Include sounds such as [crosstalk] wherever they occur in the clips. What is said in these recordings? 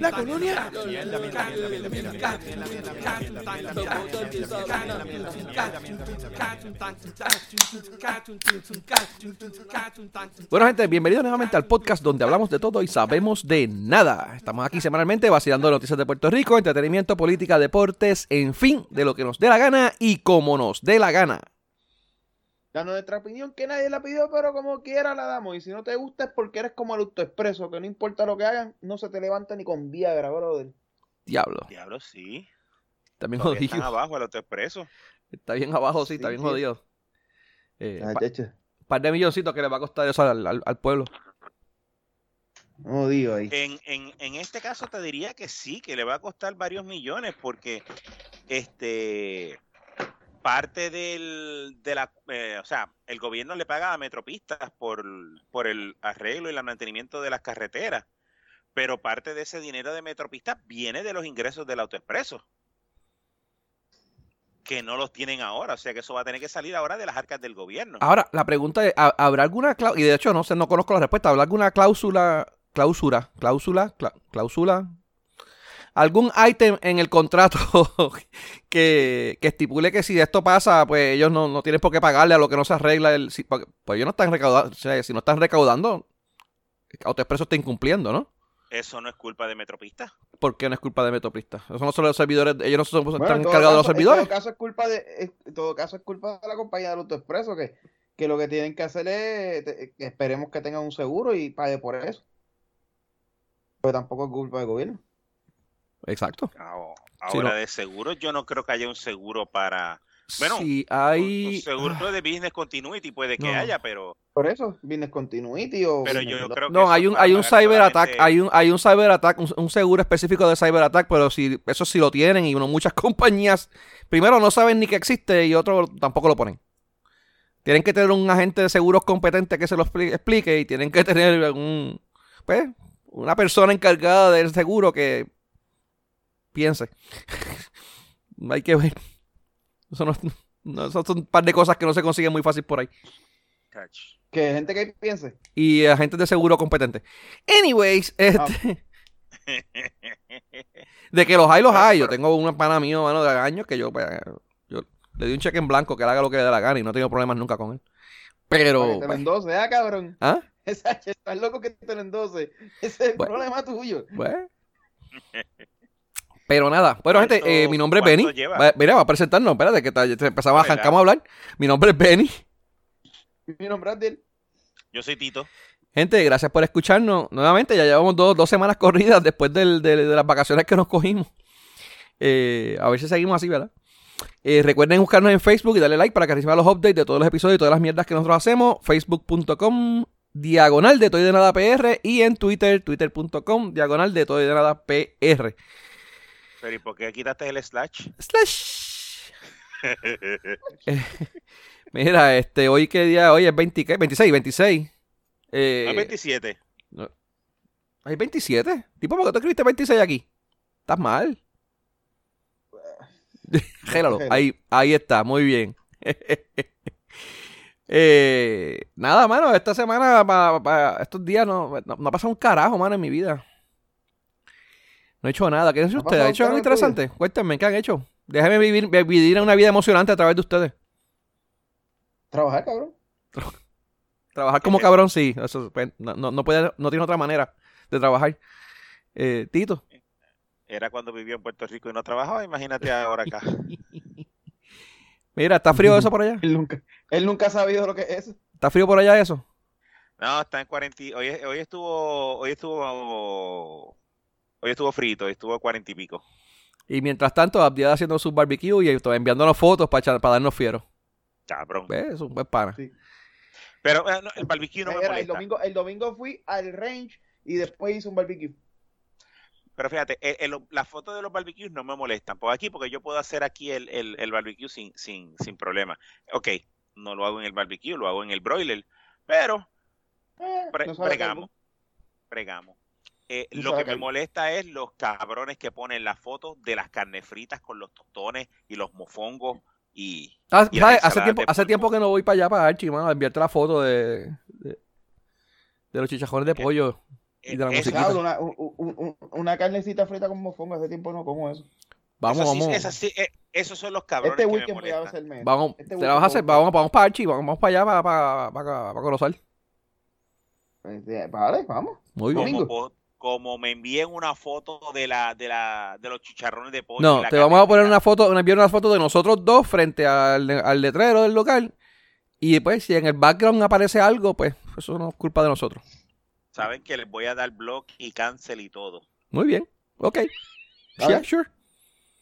La colonia. Bueno, gente, bienvenidos nuevamente al podcast donde hablamos de todo y sabemos de nada. Estamos aquí semanalmente vacilando noticias de Puerto Rico, entretenimiento, política, deportes, en fin, de lo que nos dé la gana y como nos dé la gana. Danos nuestra opinión que nadie la pidió, pero como quiera la damos. Y si no te gusta es porque eres como el autoexpreso, que no importa lo que hagan, no se te levanta ni con Viagra, brother. Diablo. Diablo, sí. Está bien Todavía jodido. Están abajo el autoexpreso. Está bien abajo, sí, está bien sí. jodido. Eh, Ah, pa- par de milloncitos que le va a costar eso al, al- al pueblo. No digo ahí. En, en, en este caso te diría que sí, que le va a costar varios millones porque este parte del, de la, eh, o sea, el gobierno le paga a Metropistas por, por el arreglo y el mantenimiento de las carreteras, pero parte de ese dinero de Metropistas viene de los ingresos del autoexpreso, que no los tienen ahora, o sea que eso va a tener que salir ahora de las arcas del gobierno. Ahora, la pregunta es, ¿ha- ¿habrá alguna cláusula? Y de hecho, no sé, no conozco la respuesta. ¿Habrá alguna cláusula, cláusula, cláusula, clá- cláusula? ¿Algún ítem en el contrato [laughs] que, que estipule que si esto pasa, pues ellos no, no tienen por qué pagarle a lo que no se arregla? El, si- porque- pues ellos no están recaudando, o sea, si no están recaudando, AutoExpreso está incumpliendo, ¿no? Eso no es culpa de Metropistas. ¿Por qué no es culpa de Metoprista? Eso no son los servidores, ellos no son, Bueno, están encargados de los servidores. En todo caso es culpa de, en todo caso es culpa de la compañía del autoexpreso que, que lo que tienen que hacer es que esperemos que tengan un seguro y pague por eso. Pero tampoco es culpa del gobierno. Exacto. Ahora, Sí, no. de seguro, yo no creo que haya un seguro para. Bueno, si hay... un seguro de business continuity puede que No. haya, pero, Por eso, business continuity o pero yo creo que. No, hay un, hay un cyber attack, hay un, hay un cyber attack, un, un seguro específico de cyber attack, pero si eso sí lo tienen y uno, muchas [laughs] compañías, primero no saben ni que existe y otro tampoco lo ponen. Tienen que tener un agente de seguros competente que se lo expli- explique y tienen que tener un, pues, una persona encargada del seguro que piense. [laughs] hay que ver. Eso no, no, eso son un par de cosas que no se consiguen muy fácil por ahí. Que gente que piense. Y agentes de seguro competente. Anyways, este... [laughs] De que los hay, los hay. Yo tengo una pana mío, mano, de años que yo, pues, yo le di un cheque en blanco que él haga lo que le dé la gana y no he tenido problemas nunca con él. Pero, te lo pues, endose, ah, cabrón. ¿ah? [laughs] Esa, estás loco que te lo endose. Ese es el Bueno. problema tuyo. Pues. Pero nada. Bueno, gente, ¿Cuánto- eh, mi nombre es Benny. Va- Mira, va a presentarnos. Espérate, que te empezamos a Hola. arrancamos a hablar. Mi nombre es Benny. Mi nombre es Abdiel. Yo soy Tito. Gente, gracias por escucharnos. Nuevamente, ya llevamos dos, dos semanas corridas [laughs] después del- del- de las vacaciones que nos cogimos. Eh, a ver si seguimos así, ¿verdad? Eh, recuerden buscarnos en Facebook y darle like para que reciban los updates de todos los episodios y todas las mierdas que nosotros hacemos. Facebook.com diagonal de todo y de nada PR y en Twitter, twitter.com diagonal de todo y de nada PR. Pero ¿y por qué quitaste el slash? Slash. Eh, Mira, este, hoy qué día, hoy es 20, ¿qué? 26, 26. Eh, No es 27. ¿Hay 27? Tipo, ¿por qué tú escribiste 26 aquí? Estás mal. [laughs] Gélalo. Ahí, ahí está, muy bien. [laughs] Eh, nada, mano, esta semana, pa- pa- estos días, no, no, no ha pasado un carajo, mano, en mi vida. No he hecho nada. ¿Qué hecho ¿No ha hecho algo interesante? Cuéntenme, ¿qué han hecho? Déjenme vivir, vivir una vida emocionante a través de ustedes. Trabajar, cabrón. [laughs] Trabajar como cabrón, sí. Eso, pues, no, no, no puede, no tiene otra manera de trabajar. Eh, Tito. Era cuando vivía en Puerto Rico y no trabajaba. Imagínate ahora acá. [laughs] Mira, ¿está frío eso por allá? Él nunca, él nunca ha sabido lo que es eso. ¿Está frío por allá eso? No, está en 40. y- Hoy, hoy estuvo. Hoy estuvo. Hoy estuvo frito, hoy estuvo a 40 y pico. Y mientras tanto, Abdiel haciendo su barbecue y enviándonos fotos para, para darnos fieros. Cabrón. ¿Ves? Es un buen pana. Sí. Pero eh, no, el barbecue no me Era, el, molesta. domingo, el domingo fui al range y después hice un barbecue. Pero fíjate, el- el- las fotos de los barbecues no me molestan. Por aquí, porque yo puedo hacer aquí el, el, el barbecue sin, sin, sin problema. Ok, no lo hago en el barbecue, lo hago en el broiler. Pero Eh, no sabe bregamos. Eh, lo que me molesta es los cabrones que ponen las fotos de las carnes fritas con los tostones y los mofongos y Ah, Hace tiempo, hace tiempo que no voy para allá, para Archie, mano, a enviarte la foto de, de, De los chichajones de pollo y de la Eh. Diablo, una, un- un- un- una carnecita frita con mofongo. Hace tiempo no como eso. Vamos, eso sí- vamos. esa sí, eh, esos son los cabrones Este que me weekend voy a hacerme. eso. Vamos, Este te la weekend vas a hacer, vamos, vamos para Archie, vamos, vamos para allá, para, para, para, para Corozal. Este, Vale, vamos. Muy bien. Domingo. Como, me envíen una foto de la de la de los chicharrones de pollo No, te vamos a poner una foto, una, enviar una foto de nosotros dos frente al, al letrero del local. Y pues, si en el background aparece algo, pues eso no es culpa de nosotros. saben que les voy a dar blog y cancel y todo Muy bien. Ok. Yeah, sure.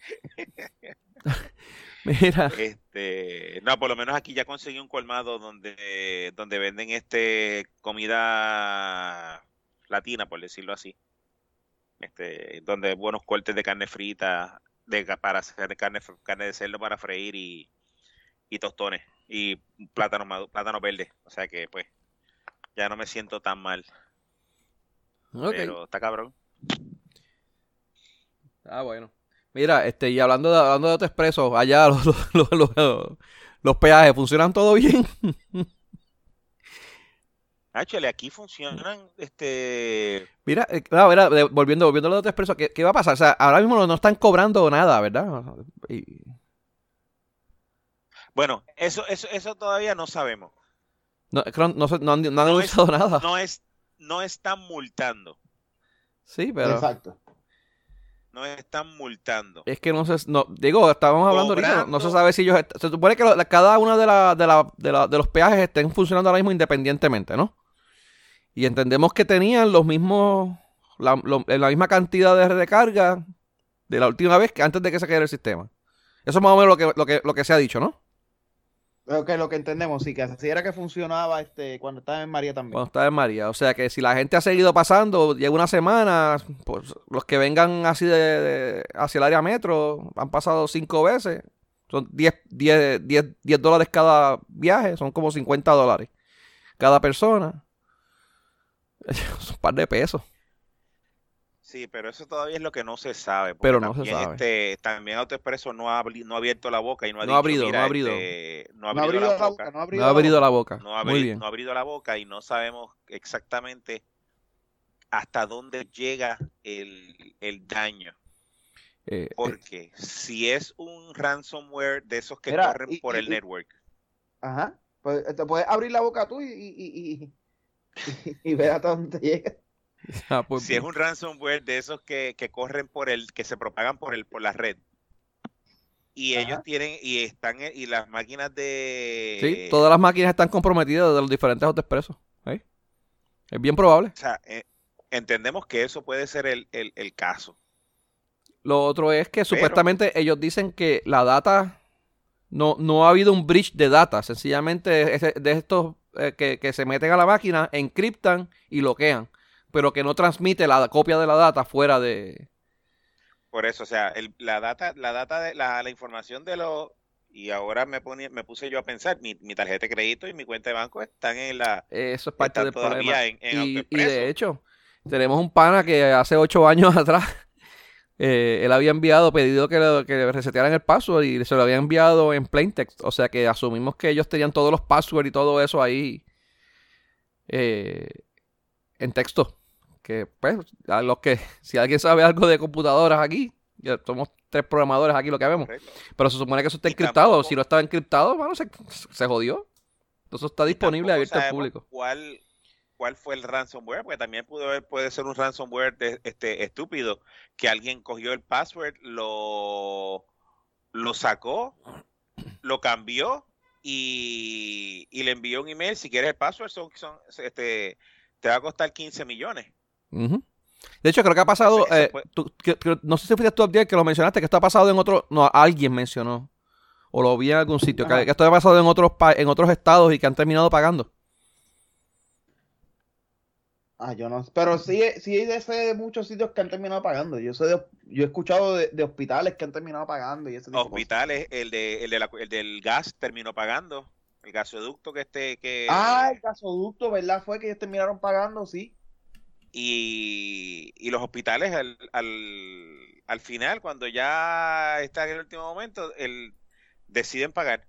[laughs] Mira, este no por lo menos aquí ya conseguí un colmado donde donde venden este comida latina por decirlo así. Este donde hay buenos cortes de carne frita de para hacer carne carne de cerdo para freír y, y tostones y plátano madu- plátano verde. O sea que pues ya no me siento tan mal. Pero está cabrón. Ah, bueno. Mira, este, y hablando de, hablando de autoexpreso, allá [laughs] los, los, los, los- los peajes, ¿funcionan todo bien? [laughs] Actually, aquí funcionan este Mira, eh, claro, mira, de- volviendo, volviendo a los autoexpreso, ¿qué, ¿qué va a pasar? O sea, ahora mismo no, no están cobrando nada, ¿verdad? Y- bueno eso eso eso todavía no sabemos no, no, se- no han, no han No es- anunciado nada. no es no están multando Sí, pero Exacto. no están multando es que no sé, no, digo, estábamos hablando ahorita, no, no se Cobrando. sabe si ellos, se supone que lo- la- cada una de, la, de, la, de, la- de los peajes estén funcionando ahora mismo independientemente, ¿no? Y entendemos que tenían los mismos, la, lo- la misma cantidad de recarga de la última vez que antes de que se cayera el sistema. Eso es más o menos lo que, lo que, lo que se ha dicho, ¿no? Lo que, lo que entendemos, sí, que así era que funcionaba este cuando estaba en María también. Cuando estaba en María. O sea que si la gente ha seguido pasando, lleva una semana, pues los que vengan así de, de- hacia el área metro han pasado cinco veces. Son 10, 10, 10, 10 dólares cada viaje, son como 50 dólares cada persona. Es [laughs] un par de pesos. sí pero eso todavía es lo que no se sabe Pero no se sabe. este también AutoExpreso no ha no ha abierto la boca y no ha No dicho, abrido, "Mira, no ha abrido". este, no ha no ha abrido la boca no ha No abrido ha abrido la boca. no ha, Muy abri- bien. no ha abrido la boca y no sabemos exactamente hasta dónde llega el, el daño Eh, eh, porque si es un ransomware de esos que Mira, corren y- por y- el y- network Ajá. Pues te puedes abrir la boca tú y, y, [laughs] y, ver hasta dónde llega. ah, pues si es bien. un ransomware de esos que, que corren por el que se propagan por el por la red y Ajá. ellos tienen y están y las máquinas de Sí, todas las máquinas están comprometidas de los diferentes autoexpresos. ¿eh? Es bien probable. o sea, eh, entendemos que eso puede ser el, el, el caso Lo otro es que supuestamente ellos dicen que la data no, no ha habido un breach de data. Sencillamente es de estos eh, que, que se meten a la máquina, encriptan y bloquean. Pero que no transmite la copia de la data fuera de. por eso o sea el- la data la data de la, la información de los y ahora me pone, me puse yo a pensar mi, mi tarjeta de crédito y mi cuenta de banco están en la Eso es parte del problema. en, en Y, y de hecho, tenemos un pana que hace ocho años [laughs] atrás. Eh, él había enviado, pedido que, lo- que le resetearan el password y se lo había enviado en plain text. O sea que asumimos que ellos tenían todos los passwords y todo eso ahí eh, en texto. Que pues, a los que, [laughs] si alguien sabe algo de computadoras aquí, ya somos tres programadores aquí lo que vemos. Correcto. Pero se supone que eso está Y encriptado. tampoco- Si no estaba encriptado, bueno, se, se jodió. Entonces está Y disponible tampoco abierto al público. ¿Cuál, cuál fue el ransomware? Porque también pudo haber, puede ser un ransomware de- este, estúpido que alguien cogió el password, lo, lo sacó, lo cambió y, y le envió un email. Si quieres el password, son, son, este, te va a costar 15 millones. De hecho, creo que ha pasado. Entonces, eh, puede- tú- que- que- no sé si fuiste tú Abdiel, que lo mencionaste, que esto ha pasado en otro. No, alguien mencionó. O lo vi en algún sitio. Que, Ajá. que esto ha pasado en otros, en otros estados y que han terminado pagando. Ah, yo no. Pero sí, sí hay de, sé de muchos sitios que han terminado pagando. Yo sé de- yo he escuchado de, de hospitales que han terminado pagando y ese tipo de cosas. Hospitales, el, de, el, de la- el del gas terminó pagando. El gasoducto que este que Ah, el gasoducto, ¿verdad? Fue que ellos terminaron pagando, sí. y, y los hospitales al, al, al final, cuando ya está en el último momento, el, deciden pagar.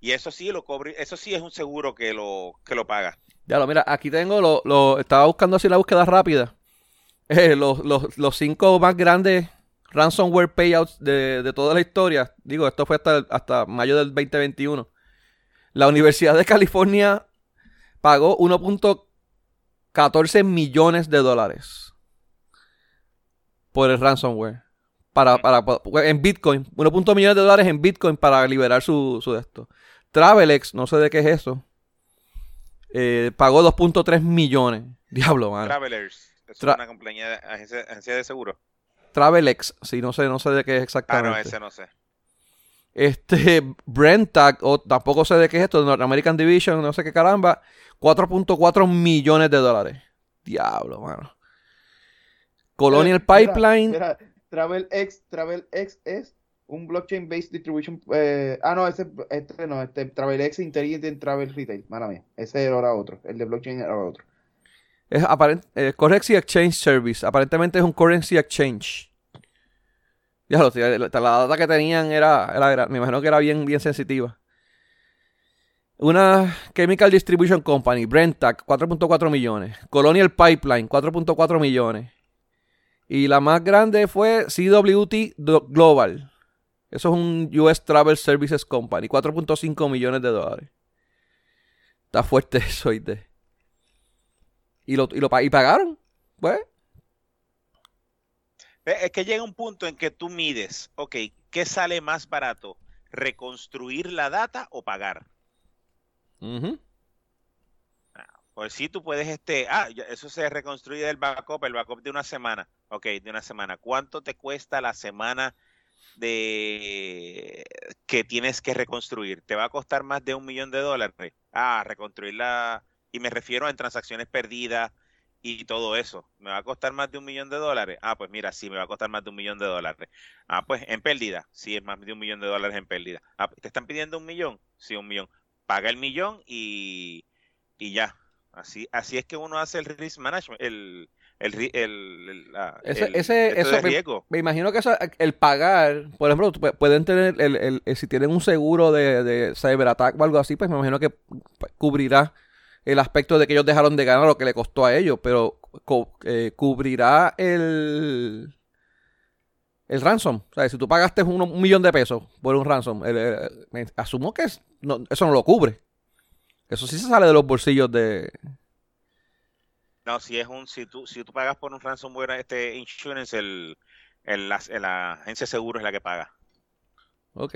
Y eso sí lo cobre, eso sí es un seguro que lo, que lo paga. Ya lo, mira, aquí tengo lo, lo estaba buscando así la búsqueda rápida. [laughs] Eh, los, los, los cinco más grandes ransomware payouts de, de toda la historia. Digo, esto fue hasta, hasta mayo del 2021. La Universidad de California pagó 1.14 millones de dólares por el ransomware. Para, para, en Bitcoin. 1.1 millones de dólares en Bitcoin para liberar su, su de esto. Travelex, no sé de qué es eso. Eh, pagó 2.3 millones. [laughs] Diablo, man. Travelers. Es Tra- una compañía de agencia, agencia de seguro. Travelex, sí, no sé, no sé de qué es Ah, exactamente. no, ese no sé. Este, [laughs] Brentag, o tampoco sé de qué es esto, North American Division, no sé qué caramba, 4.4 millones de dólares. Diablo, mano. Colonial Pipeline, TravelX, TravelX es un blockchain based distribution. eh, ah, no, ese este no, este TravelX Intelligent Travel Retail. Mala mía, ese era otro. El de blockchain era otro. es aparent, eh, Currency Exchange Service, aparentemente es un Currency Exchange. Diablo, tío, la, la data que tenían era, era, me imagino que era bien, bien sensitiva. Una Chemical Distribution Company, Brentag, 4.4 millones. Colonial Pipeline, 4.4 millones. Y la más grande fue CWT Global. Eso es un US Travel Services Company, 4.5 millones de dólares. Está fuerte [laughs] eso, ¿oíste? Y lo, y lo y pagaron. Pues, Es que llega un punto en que tú mides, ok, ¿qué sale más barato? ¿Reconstruir la data o pagar? ujú. Pues sí, tú puedes, este, ah, eso se reconstruye del backup, el backup de una semana. Ok, de una semana. ¿Cuánto te cuesta la semana de que tienes que reconstruir? ¿Te va a costar más de un millón de dólares? Ah, reconstruirla, y me refiero a en transacciones perdidas y todo eso. ¿Me va a costar más de un millón de dólares? Ah, pues mira, sí, me va a costar más de un millón de dólares. Ah, pues en pérdida, sí, es más de un millón de dólares en pérdida. Ah, ¿te están pidiendo un millón? Sí, un millón. Paga el millón y, y ya. Así, así es que uno hace el risk management, el, el, el, el- la- Ese- el- ese- eso me- riesgo. Me imagino que eso, el pagar, por ejemplo, pueden tener, el, el- el- si tienen un seguro de, de cyberattack o algo así, pues me imagino que pues, cubrirá el aspecto de que ellos dejaron de ganar lo que le costó a ellos, pero eh, cubrirá el el ransom. O sea, si tú pagaste un, un millón de pesos por un ransom, asumo que es- no- eso no lo cubre. Eso sí se sale de los bolsillos de... No, si es un, si tú, si tú pagas por un ransomware, este insurance, el, el- la, la agencia de seguro es la que paga. Ok.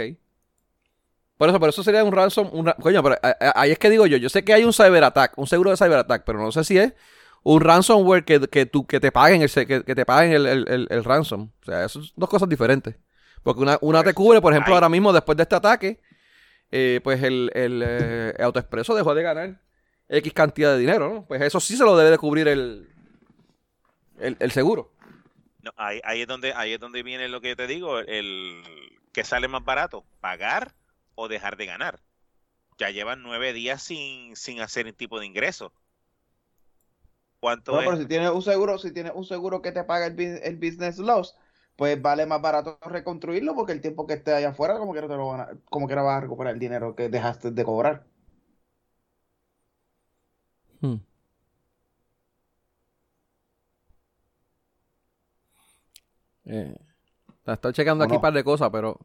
Por eso, por eso sería un ransom. Un, coño, pero a- a- ahí es que digo yo. Yo sé que hay un cyberattack, un seguro de cyberattack, pero no sé si es un ransomware que, que, tú, que te paguen el, que, que te paguen el, el, el- ransom. O sea, eso son dos cosas diferentes. Porque una, una te Pues, cubre, por ejemplo, ahora mismo, después de este ataque, eh, pues el, el eh, AutoExpreso dejó de ganar X cantidad de dinero, ¿no? Pues eso sí se lo debe de cubrir el, el, el seguro. No, ahí, ahí es donde, ahí es donde viene lo que yo te digo, el que sale más barato, pagar o dejar de ganar. Ya llevan nueve días sin, sin hacer ningún tipo de ingreso. ¿Cuánto Bueno, pero es? si tienes un seguro, si tienes un seguro que te paga el, bus- el business loss, pues vale más barato reconstruirlo porque el tiempo que esté allá afuera, como quiera te lo van a, como quiera vas a recuperar el dinero que dejaste de cobrar. Hmm. Eh, la estoy checando ¿O aquí no? un par de cosas, pero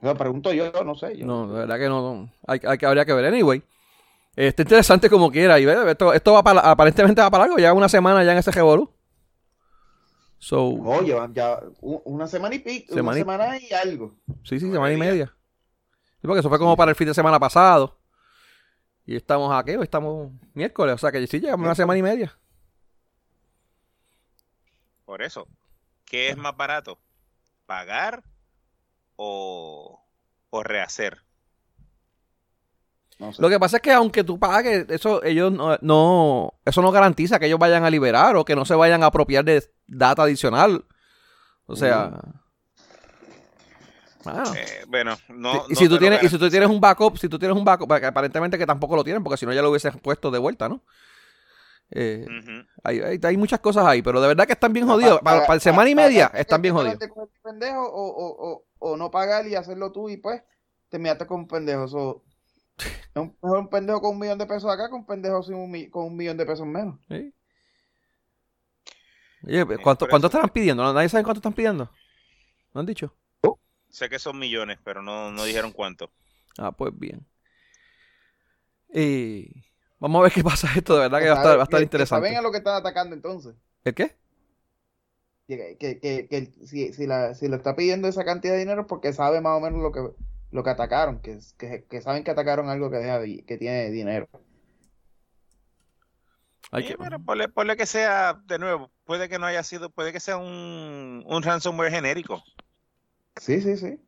Lo pregunto yo, no sé. Yo, no, de verdad que no. no. Hay, hay que habría que ver. Anyway, eh, está interesante como quiera. Y esto, esto va para, aparentemente va para algo. Ya una semana ya en ese revolú. So, Oh, llevan ya una semana y pico, una Semana y- semana y algo. sí, sí, semana y media. Sí, porque eso fue como para el fin de semana pasado. Y estamos aquí, hoy estamos miércoles. O sea que sí, llegamos una semana y media. Por eso, ¿qué es más barato? ¿Pagar o, o rehacer? No sé. Lo que pasa es que aunque tú pagues, eso ellos no, no- eso no garantiza que ellos vayan a liberar o que no se vayan a apropiar de data adicional. O sea, bueno, Eh, bueno, no. si- y no si tú tienes y si tú tienes un backup, si tú tienes un backup, que aparentemente que tampoco lo tienen porque si no ya lo hubiesen puesto de vuelta, ¿no? Eh, hay, hay- hay muchas cosas ahí, pero de verdad que están bien jodidos. pa- Para, pa- para semana y media están bien jodidos. con pendejo o, o, o, o no pagar y hacerlo tú y pues te miraste con un pendejo. So, Es un, es un pendejo con un millón de pesos acá que un pendejo sin un con un millón de pesos menos. Sí. Oye, ¿cuánto, por ¿cuánto eso. estarán pidiendo? ¿No- ¿Nadie sabe cuánto están pidiendo? ¿No han dicho? Sé que son millones, pero no, no dijeron cuánto. Ah, pues bien. Y vamos a ver qué pasa esto, de verdad que va a estar, va a estar Que- interesante. Saben a lo que están atacando entonces. ¿El qué? Que, que, que, que si, si, la, si le está pidiendo esa cantidad de dinero es porque sabe más o menos lo que, lo que atacaron, que, que, que saben que atacaron algo que, deja, que tiene dinero. Hay Sí, que- pero ponle, ponle que sea, de nuevo, puede que no haya sido, puede que sea un, un ransomware genérico. Sí, sí, sí.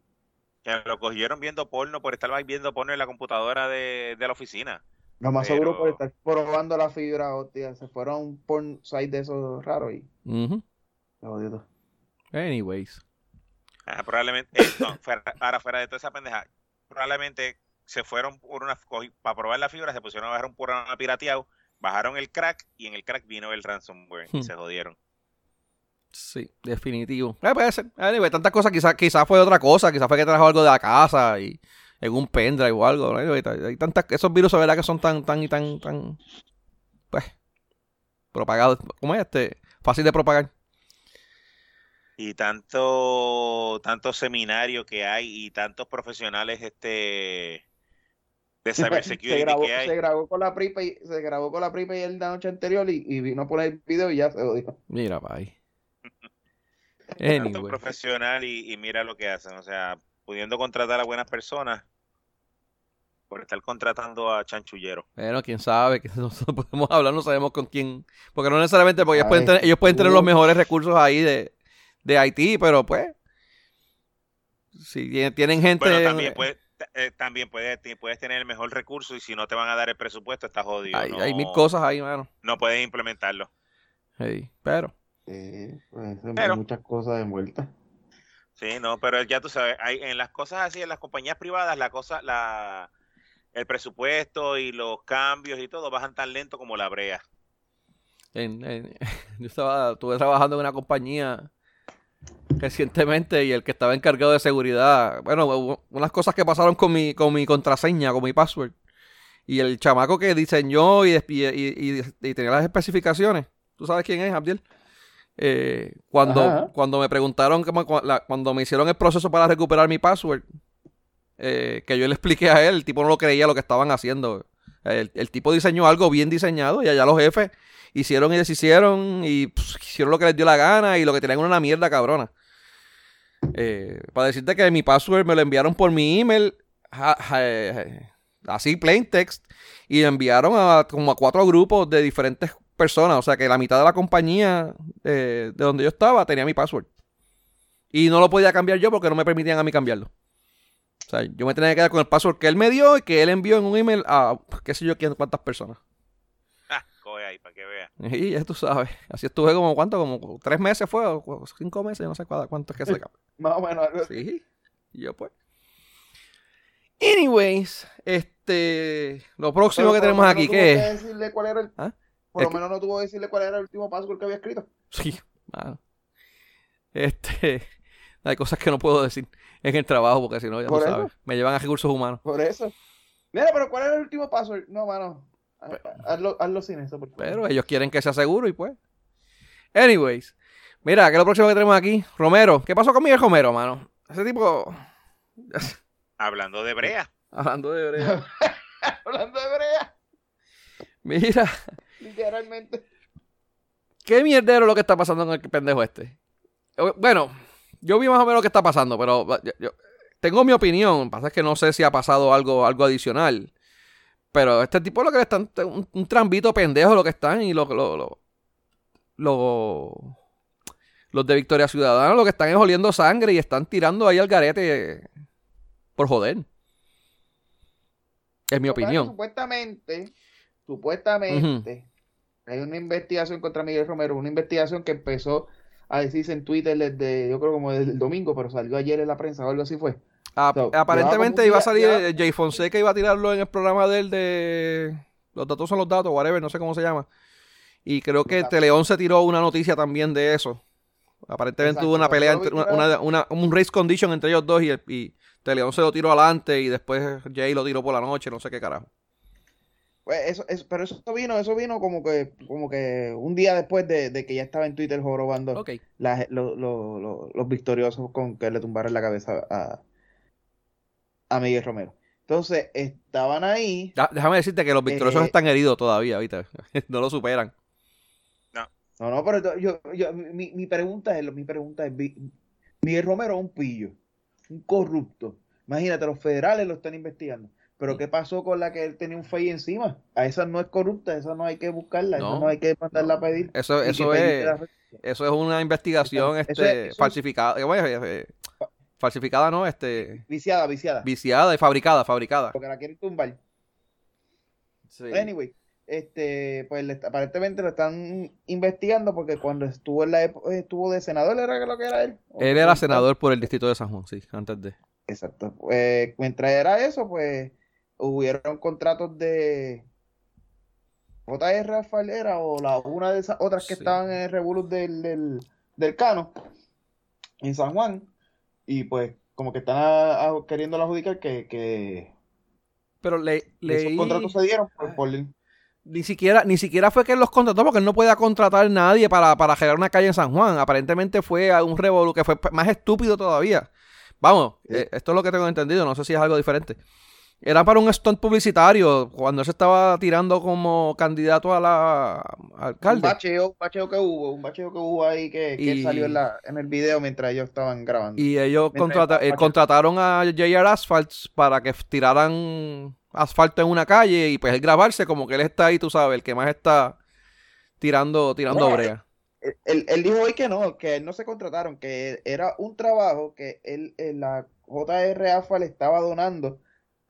Que lo cogieron viendo porno por estar viendo porno en la computadora de, de la oficina. Lo más Pero- seguro por estar probando la fibra óptica. Se fueron a un porn site de esos raros y jodió todo. Anyways. Ah, probablemente, eh, no, [coughs] fuera- ahora fuera de toda esa pendeja, probablemente se fueron por una, para probar la fibra, se pusieron a bajar un programa pirateado, bajaron el crack y en el crack vino el ransomware y Hmm. se jodieron. Sí, definitivo. Eh, puede ser. Anyway, tantas cosas, quizás quizás fue otra cosa, quizás fue que trajo algo de la casa y en un pendrive o algo. hay tantas, esos virus, de verdad, que son tan, tan y tan, tan, pues, propagados. ¿Cómo es este? Fácil de propagar. Y tanto, tanto seminario que hay y tantos profesionales este de se, cybersecurity [laughs] grabó, que hay. se grabó con la prepaid, se grabó con la prepaid la noche anterior y, y vino a poner el video y ya se jodió. Mira, pa' Anyway. profesional y, y mira lo que hacen. O sea, pudiendo contratar a buenas personas por estar contratando a chanchulleros. Bueno, quién sabe, que [laughs] no no podemos hablar, no sabemos con quién. Porque no necesariamente, porque ellos Ay, pueden tener, ellos pueden tener los mejores recursos ahí de, de Haití, pero pues. Si tienen- gente. Bueno, también puedes, eh, también puedes, puedes tener el mejor recurso y si no te van a dar el presupuesto, estás jodido. hay, no, hay mil cosas ahí, mano. No puedes implementarlo. Sí, pero. Sí, pues, hay Pero- muchas cosas envueltas. Sí, no, pero ya tú sabes, hay, en las cosas así, en las compañías privadas, la cosa, la, el presupuesto y los cambios y todo bajan tan lento como la brea. en- en- [laughs] yo estaba, estuve trabajando en una compañía recientemente y el que estaba encargado de seguridad, bueno, hubo unas cosas que pasaron con mi, con mi contraseña, con mi password. Y el chamaco que diseñó y, y, y- y- y tenía las especificaciones, ¿tú sabes quién es, Abdiel? Eh, cuando, Ajá. cuando me preguntaron, cuando me hicieron el proceso para recuperar mi password, eh, que yo le expliqué a él, el tipo no lo creía lo que estaban haciendo. El, el tipo diseñó algo bien diseñado y allá los jefes hicieron y deshicieron y pues, hicieron lo que les dio la gana y lo que tenían una mierda cabrona. Eh, para decirte que mi password me lo enviaron por mi email, ja- ja- así plain text, y lo enviaron a como a cuatro grupos de diferentes personas. O sea que la mitad de la compañía eh, de donde yo estaba tenía mi password. Y no lo podía cambiar yo porque no me permitían a mí cambiarlo. O sea, yo me tenía que quedar con el password que él me dio y que él envió en un email a qué sé yo quién, cuántas personas. Ah, coge ahí para que veas. Y ya tú sabes. Así estuve como, ¿cuánto? Como tres meses fue, o cinco meses, no sé cuá- cuánto es que se Más o menos. Sí. Y yo pues. Anyways, este. Lo próximo Pero que tenemos aquí, ¿qué es? que decirle cuál era el- ¿Ah? Por Es lo que- menos no tuvo que decirle cuál era el último password que había escrito. Sí, mano. Este. [laughs] Hay cosas que no puedo decir en el trabajo porque si no, ya eso. sabes. Me llevan a recursos humanos. Por eso. Mira, pero ¿cuál era el último password? No, mano. Ha- Hazlo, hazlo sin eso, por favor. Pero ellos quieren que sea seguro y pues. Anyways. Mira, ¿qué es lo próximo que tenemos aquí? Romero. ¿Qué pasó con Miguel Romero, mano? Ese tipo. [laughs] Hablando de brea. Hablando de brea. [laughs] Hablando de brea, Mira. Literalmente. ¿Qué mierdero lo que está pasando con el pendejo este? Bueno, yo vi más o menos lo que está pasando, pero yo- yo- tengo mi opinión. Lo que pasa es que no sé si ha pasado algo, algo adicional. Pero este tipo lo que le están, un, un trambito pendejo lo que están y lo, lo, lo- lo- los de Victoria Ciudadana lo que están es oliendo sangre y están tirando ahí al garete por joder. Es mi opinión. Supuestamente, supuestamente, hay una investigación contra Miguel Romero, una investigación que empezó a decirse en Twitter desde, yo creo como desde el domingo, pero salió ayer en la prensa o algo así fue. Ah, So, aparentemente iba a salir Jay Fonseca iba a tirarlo en el programa de él de los datos son los datos, whatever, no sé cómo se llama. Y creo que Exacto. Teleón se tiró una noticia también de eso. Aparentemente Exacto, hubo una pelea entre una, una- un race condition entre ellos dos y, el- y León se lo tiró adelante y después Jay lo tiró por la noche, no sé qué carajo. Pues eso, eso, pero eso vino, eso vino como que, como que un día después de, que ya estaba en Twitter jorobando los victoriosos con que le tumbaron la cabeza a, a Miguel Romero. Entonces, estaban ahí. déjame decirte que los victoriosos eh, están heridos todavía, ¿viste? [laughs] no lo superan. No. No, no, pero yo, yo, mi, mi pregunta es, mi pregunta es, Miguel Romero es un pillo, un corrupto. Imagínate, los federales lo están investigando. Pero ¿qué pasó con la que él tenía un fey encima? A esa no es corrupta, esa no hay que buscarla, no, no hay que mandarla a pedir. Eso, eso es, eso es una investigación este, falsificada. Eh, falsificada no, este... Viciada, viciada. Viciada y fabricada, fabricada. Porque la quieren tumbar. Anyway, este, pues aparentemente lo están investigando porque cuando estuvo en la estuvo de senador, ¿era lo que era él? Él era senador por el distrito de San Juan, sí, antes de. Exacto. Pues, mientras era eso, pues hubieron contratos de JR Rafaelera o la una de esas otras que estaban en el revolus del, del, Cano en San Juan y pues como que están queriendo adjudicar que, que pero le, esos contratos se dieron por, ni siquiera, ni siquiera fue que él los contrató porque él no podía contratar a nadie para, para generar una calle en San Juan. Aparentemente fue un revolú que fue más estúpido todavía. Vamos, eh, esto es lo que tengo entendido, no sé si es algo diferente. Era para un stunt publicitario cuando se estaba tirando como candidato a la alcalde. Un bacheo, bacheo que hubo, un bacheo que hubo ahí que, salió en, la, en el video mientras ellos estaban grabando. Y ellos eh, contrataron a JR Asphalt para que tiraran asfalto en una calle y pues él grabarse como que él está ahí, tú sabes, el que más está tirando, tirando brea. Él, él, dijo hoy que no, que él no se contrataron, que era un trabajo que él, la JR Asphalt estaba donando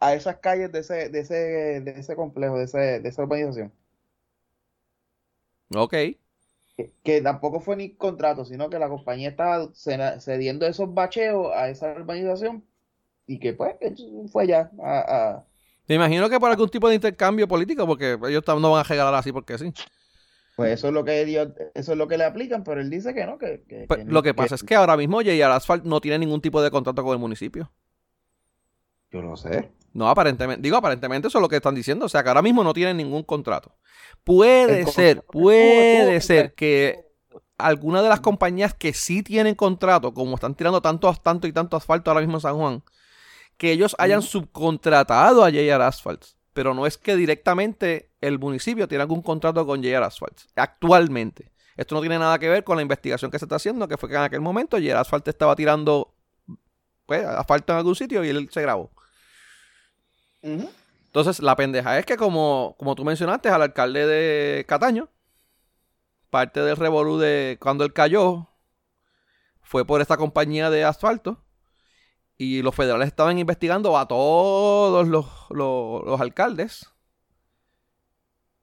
a esas calles de ese, de ese, de ese complejo, de, ese, de esa urbanización. Ok. Que, tampoco fue ni contrato, sino que la compañía estaba cediendo esos bacheos a esa urbanización y que pues fue ya a, Me imagino que por algún tipo de intercambio político, porque ellos no van a regalar así porque sí. Pues eso es lo que eso es lo que le aplican, pero él dice que no, que, pues, lo que pasa es que ahora mismo J.R. Asphalt no tiene ningún tipo de contrato con el municipio. Yo no sé. No, aparentemente, digo, aparentemente eso es lo que están diciendo, o sea, que ahora mismo no tienen ningún contrato. Puede ser, puede ser que alguna de las compañías que sí tienen contrato, como están tirando tanto, tanto y tanto asfalto ahora mismo en San Juan, que ellos hayan subcontratado a JR Asphalt, pero no es que directamente el municipio tiene algún contrato con JR Asphalt, actualmente. Esto no tiene nada que ver con la investigación que se está haciendo, que fue que en aquel momento JR Asphalt estaba tirando pues, asfalto en algún sitio y él se grabó. Entonces, la pendeja es que, como, como tú mencionaste, al alcalde de Cataño, parte del revolú de cuando él cayó fue por esta compañía de asfalto. Y los federales estaban investigando a todos los, alcaldes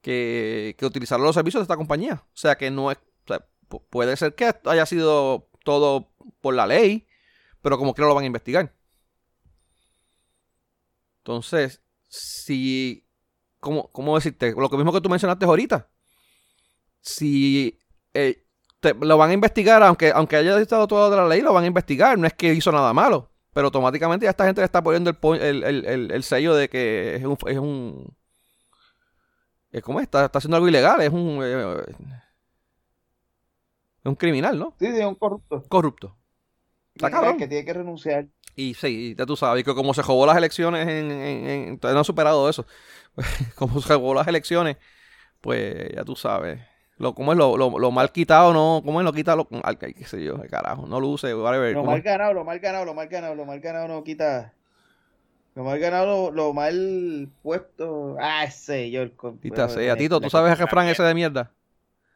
que, que, utilizaron los servicios de esta compañía. O sea que no es. puede ser que haya sido todo por la ley, pero como que lo van a investigar. Entonces, si. ¿cómo, ¿Cómo decirte? Lo mismo que tú mencionaste ahorita. Si eh, lo van a investigar, aunque, aunque haya estado todo de la ley, lo van a investigar. No es que hizo nada malo. Pero automáticamente ya esta gente le está poniendo el, sello de que es un. Es un ¿Cómo es? Está, está haciendo algo ilegal. Es un. Eh, es un criminal, ¿no? Sí, sí, es un corrupto. Corrupto. Está cabrón. Que tiene que renunciar. Y sí, ya tú sabes que como se jugó las elecciones en, en, no han superado eso. [laughs] como se jugó las elecciones, pues ya tú sabes. Lo, ¿Cómo es lo, lo, mal quitado? no ¿Cómo es lo quita? Lo, qué sé yo, carajo, no luce. Whatever, lo mal ganado, lo mal ganado, lo mal ganado, lo mal ganado no quita. Lo mal ganado, lo, mal puesto. Ah, sé yo. El, Tita sea. Tito, ¿tú sabes el refrán ese de mierda?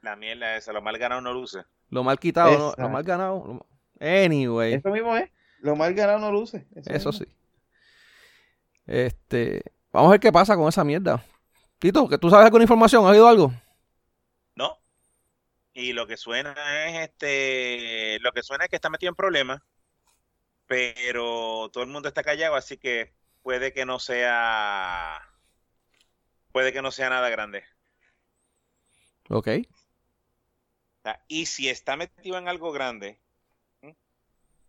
La mierda esa, lo mal ganado no luce. Lo mal quitado, no, lo mal ganado. Anyway. Eso mismo es. Lo mal ganado no luce. Eso, sí. Este, vamos a ver qué pasa con esa mierda. Tito, ¿que ¿tú sabes alguna información? ¿Has oído algo? No. Y lo que suena es este, lo que suena es que está metido en problemas, pero todo el mundo está callado, así que puede que no sea, puede que no sea nada grande. Ok. Y si está metido en algo grande,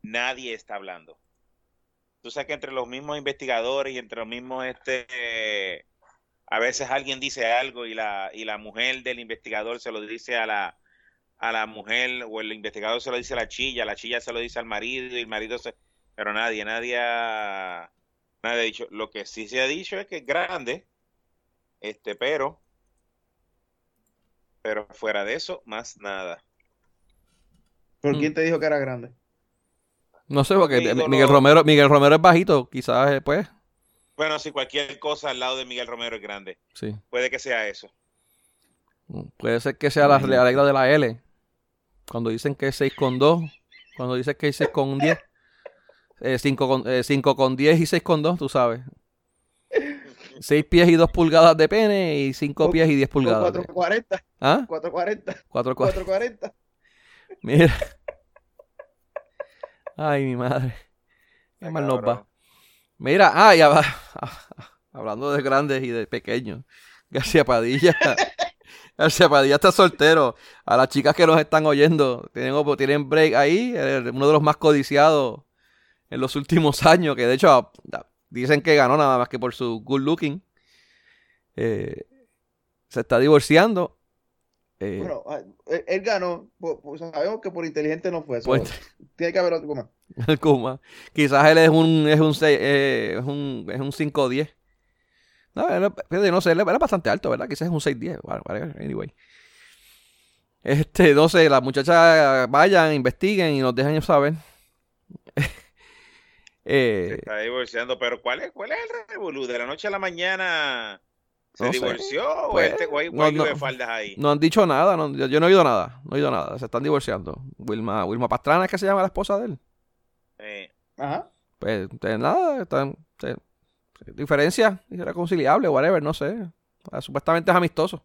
nadie está hablando. tú sabes que entre los mismos investigadores y entre los mismos, este, a veces alguien dice algo y la, y la mujer del investigador se lo dice a la, a la mujer o el investigador se lo dice a la chilla, la chilla se lo dice al marido y el marido se... Pero nadie, nadie ha, nadie ha dicho. Lo que sí se ha dicho es que es grande, este, pero, pero fuera de eso, más nada. ¿Por quién te dijo que era grande? No sé, porque Miguel Romero, Miguel Romero es bajito, quizás eh, pues. Bueno, si cualquier cosa al lado de Miguel Romero es grande. Sí. Puede que sea eso. Mm, puede ser que sea la, regla de la L. Cuando dicen que es 6 con 2, cuando dicen que es 6 con 10, 5 con, eh, 5 con 10 y 6 con 2, tú sabes. [laughs] 6 pies y 2 pulgadas de pene y 5 pies y 10 pulgadas. 440. ¿Ah? 440. 440. [laughs] Mira. Ay, mi madre. Qué mal nos va. Mira, ah, ya va. [laughs] Hablando de grandes y de pequeños. García Padilla. [laughs] García Padilla está soltero. A las chicas que nos están oyendo, tienen, tienen break ahí. Uno de los más codiciados en los últimos [laughs] años. Que de hecho dicen que ganó nada más que por su good looking. Eh, se está divorciando. Eh, bueno, ah, él ganó, sabemos que por inteligente no fue eso. Pues, tiene que haber otro Kuma. [laughs] El Kuma. Quizás él es un es un eh, es un es un 5 10. No, no sé, él era bastante alto, ¿verdad? Quizás es un 6 10. anyway. Este, no sé, las muchachas vayan, investiguen y nos dejen saber. [laughs] eh, Se está divorciando, pero ¿cuál es, cuál es el revolú? De la noche a la mañana ¿Se divorció o pues, este güey no, de faldas ahí? No han dicho nada, yo, no he oído nada, no he oído nada, se están divorciando. Wilma, Wilma Pastrana es que se llama la esposa de él. Eh. Ajá. Pues nada, están, diferencia irreconciliable, whatever, no sé. Ah, supuestamente es amistoso.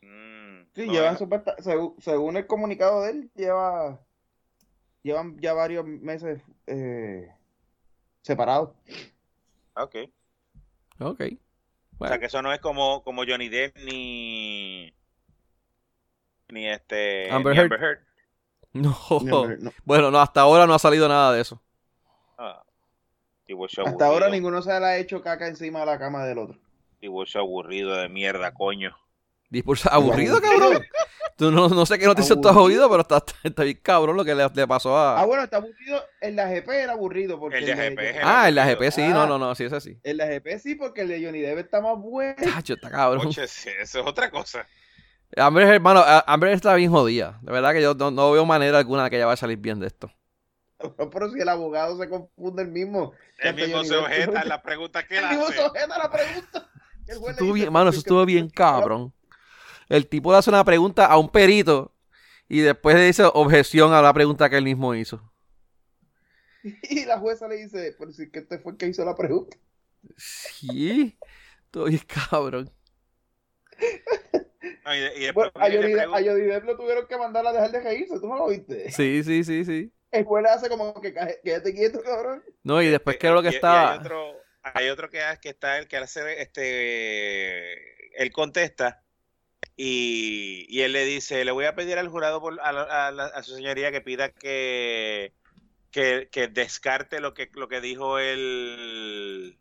Mm, sí, llevan según, según, el comunicado de él, lleva llevan ya varios meses eh, separados. Ok. Ok. O sea, que eso no es como, como Johnny Depp ni. Ni este. Amber, Heard. No. Bueno, no, hasta ahora no ha salido nada de eso. Ah. Hasta ahora ninguno se le ha hecho caca encima de la cama del otro. Divorcio aburrido de mierda, coño. ¿Divorcio aburrido, cabrón? Tú no, no sé qué noticia tú has oído, pero está, está bien cabrón lo que le, le, pasó a. Ah, bueno, está aburrido. En la GP era aburrido. Porque el de GP es Ah, en la GP sí, no, no, no, sí, es así. En la GP sí, porque el de Johnny Depp está más bueno. Tacho, está cabrón. Oye, eso es otra cosa. Amber, hermano, Amber está bien jodida. De verdad que yo no, veo manera alguna de que ella vaya a salir bien de esto. [laughs] Pero si el abogado se confunde el mismo. El mismo se ojeta en la pregunta que él hace. El mismo se ojeta la pregunta. [laughs] Estuvo bien, mano, eso estuvo bien [laughs] cabrón. El tipo le hace una pregunta a un perito y después le dice objeción a la pregunta que él mismo hizo. [laughs] Y la jueza le dice, pero si que este fue el que hizo la pregunta. Sí, estoy cabrón. y, bueno, a, Johnny, Depp lo tuvieron que mandar a dejar de reírse, ¿tú no lo viste? Sí, sí, sí, sí. El juez le hace como que quédate quieto, cabrón. No, y después que lo que estaba... Hay otro, hay otro que, que está el que hace este... Él contesta y, él le dice, le voy a pedir al jurado, por, a, su señoría, que pida que, que, descarte lo que, lo que dijo el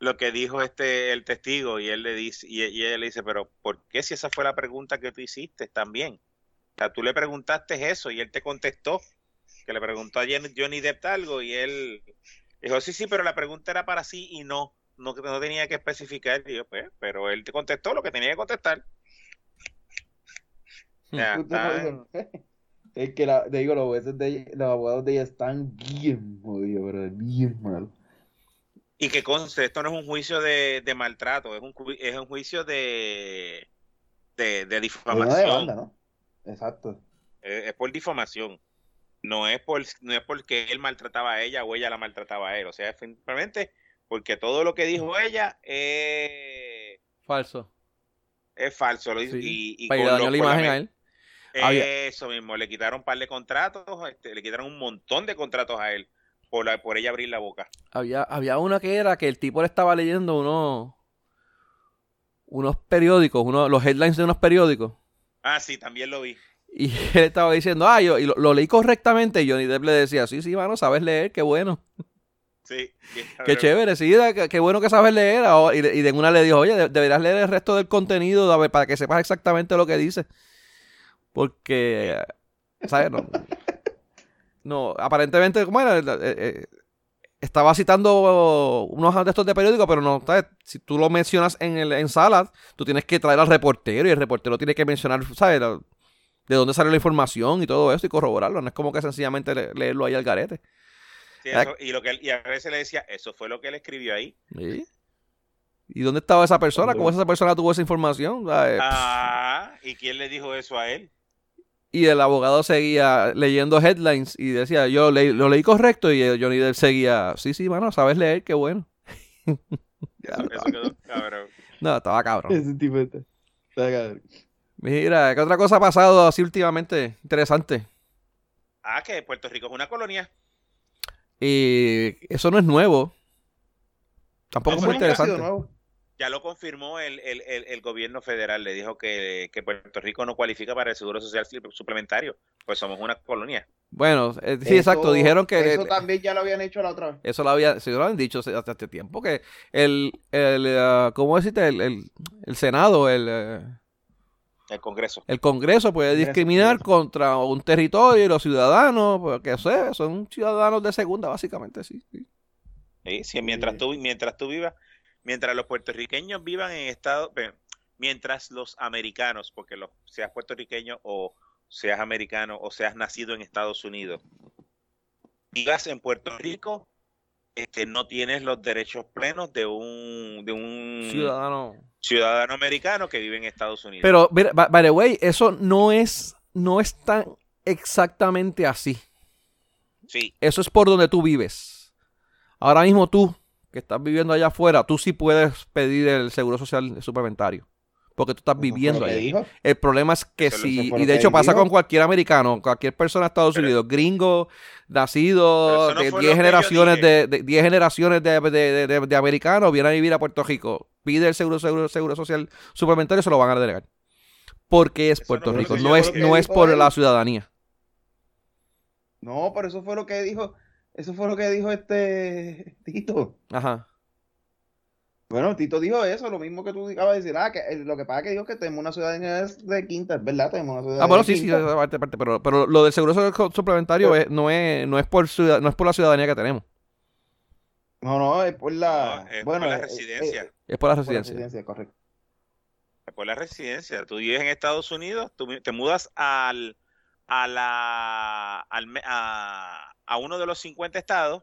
lo que dijo este el testigo y él le dice y, él le dice pero ¿por qué si esa fue la pregunta que tú hiciste también? O sea, tú le preguntaste eso y él te contestó que le preguntó a Johnny Depp algo y él dijo sí sí pero la pregunta era para sí y no no, no tenía que especificar yo, pues, pero él te contestó lo que tenía que contestar [laughs] es que la, te digo, los jueces de los abogados de ella están bien jodidos, ¿verdad? Bien mal. Y que conste, esto no es un juicio de, de maltrato, es un, es un juicio de, de, de difamación. ¿no? Exacto. Es, por difamación. No es, por, no es porque él maltrataba a ella o ella la maltrataba a él. O sea, simplemente porque todo lo que dijo ella es... Falso. Es falso. Y, y Para la imagen a él. Eso mismo, le quitaron un par de contratos, este, le quitaron un montón de contratos a él por, por ella abrir la boca. Había, había una que era que el tipo le estaba leyendo unos, unos periódicos, unos, los headlines de unos periódicos. Ah, sí, también lo vi. Y [laughs] él estaba diciendo, ah, yo y lo, leí correctamente. Y Johnny Depp le decía, sí, sí, mano, sabes leer, qué bueno. Sí. [laughs] Qué chévere, sí, qué bueno que sabes leer. Y de, y de una le dijo, oye, deberías leer el resto del contenido para que sepas exactamente lo que dice. Porque, ¿sabes? No, no aparentemente, ¿cómo era? Eh, eh, estaba citando unos de estos de periódico, pero no, ¿sabes? si tú lo mencionas en, el, en sala, tú tienes que traer al reportero y el reportero tiene que mencionar, ¿sabes? De dónde sale la información y todo eso y corroborarlo. No es como que sencillamente leerlo ahí al garete. y, lo que a veces le decía, eso fue lo que él escribió ahí. ¿Y dónde estaba esa persona? ¿Cómo esa persona tuvo esa información? Ah, ¿y quién le dijo eso a él? Y el abogado seguía leyendo headlines y decía, yo lo leí correcto y Johnny Depp seguía, sí, sí, mano, sabes leer, qué bueno. [laughs] eso, quedó cabrón. No, estaba cabrón. Ese tipo está, cabrón. Mira, ¿qué otra cosa ha pasado así últimamente? Interesante. Ah, que Puerto Rico es una colonia. Y eso no es nuevo. Tampoco es muy interesante ya lo confirmó el, gobierno federal, le dijo que, Puerto Rico no cualifica para el seguro social suplementario, pues somos una colonia. Bueno, eh, sí, exacto, dijeron que... Eso también ya lo habían hecho la otra vez. Eso lo, había, lo habían dicho hace, este tiempo, que el, el uh, ¿cómo decirte? El, el, Senado, el... Eh, el Congreso. El Congreso puede discriminar contra un territorio y los ciudadanos, porque sé, son ciudadanos de segunda, básicamente, sí. Sí, sí, mientras, tú, mientras tú vivas mientras los puertorriqueños vivan en Estados mientras los americanos, porque lo, seas puertorriqueño o seas americano o seas nacido en Estados Unidos, vivas en Puerto Rico, este, no tienes los derechos plenos de un, de un ciudadano. ciudadano americano que vive en Estados Unidos. Pero, by the way, eso no es, no es tan exactamente así. Sí. Eso es por donde tú vives. Ahora mismo tú que estás viviendo allá afuera, tú sí puedes pedir el seguro social suplementario. Porque tú estás viviendo ahí. El problema es que sí, y de hecho pasa con cualquier americano, cualquier persona de Estados Unidos, gringo, nacido de 10 generaciones de, 10 generaciones de, americanos, viene a vivir a Puerto Rico, pide el seguro, seguro, seguro social suplementario, se lo van a denegar. Porque es Puerto Rico, no es, no es por la ciudadanía. No, por eso fue lo que dijo eso fue lo que dijo este [laughs] Tito. Ajá. Bueno, Tito dijo eso, lo mismo que tú acabas de decir. Ah, que lo que pasa es que dijo que tenemos una ciudadanía de quinta, es verdad, tenemos una ciudadanía Ah, bueno, sí, sí, parte, parte, pero, pero lo del seguro suplementario no, es, no, es por no es por la ciudadanía que tenemos. No, no, es por la, es bueno, por la residencia. Es, por la residencia. Por la residencia, correcto. Es por la residencia. Tú vives en Estados Unidos, tú te mudas al, a la, al, a, a uno de los 50 estados,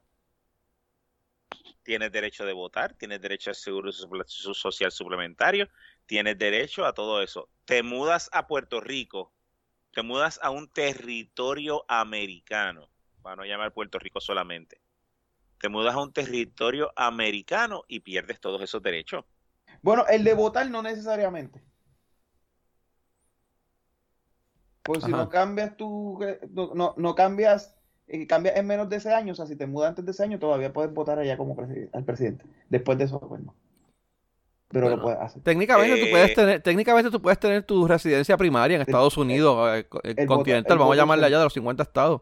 tienes derecho de votar, tienes derecho al seguro social suplementario, tienes derecho a todo eso. Te mudas a Puerto Rico, te mudas a un territorio americano, para no llamar Puerto Rico solamente. Te mudas a un territorio americano y pierdes todos esos derechos. Bueno, el de votar no necesariamente. Pues si no cambias tu, no, no cambias y cambia en menos de ese año, o sea, si te mudas antes de ese año, todavía puedes votar allá como al presidente. Después de eso, pues no. Pero lo puedes hacer. Técnicamente, tú puedes eh, tener, técnicamente tú puedes tener tu residencia primaria en Estados Unidos, eh, el, continental, vamos a llamarle allá de los 50 estados.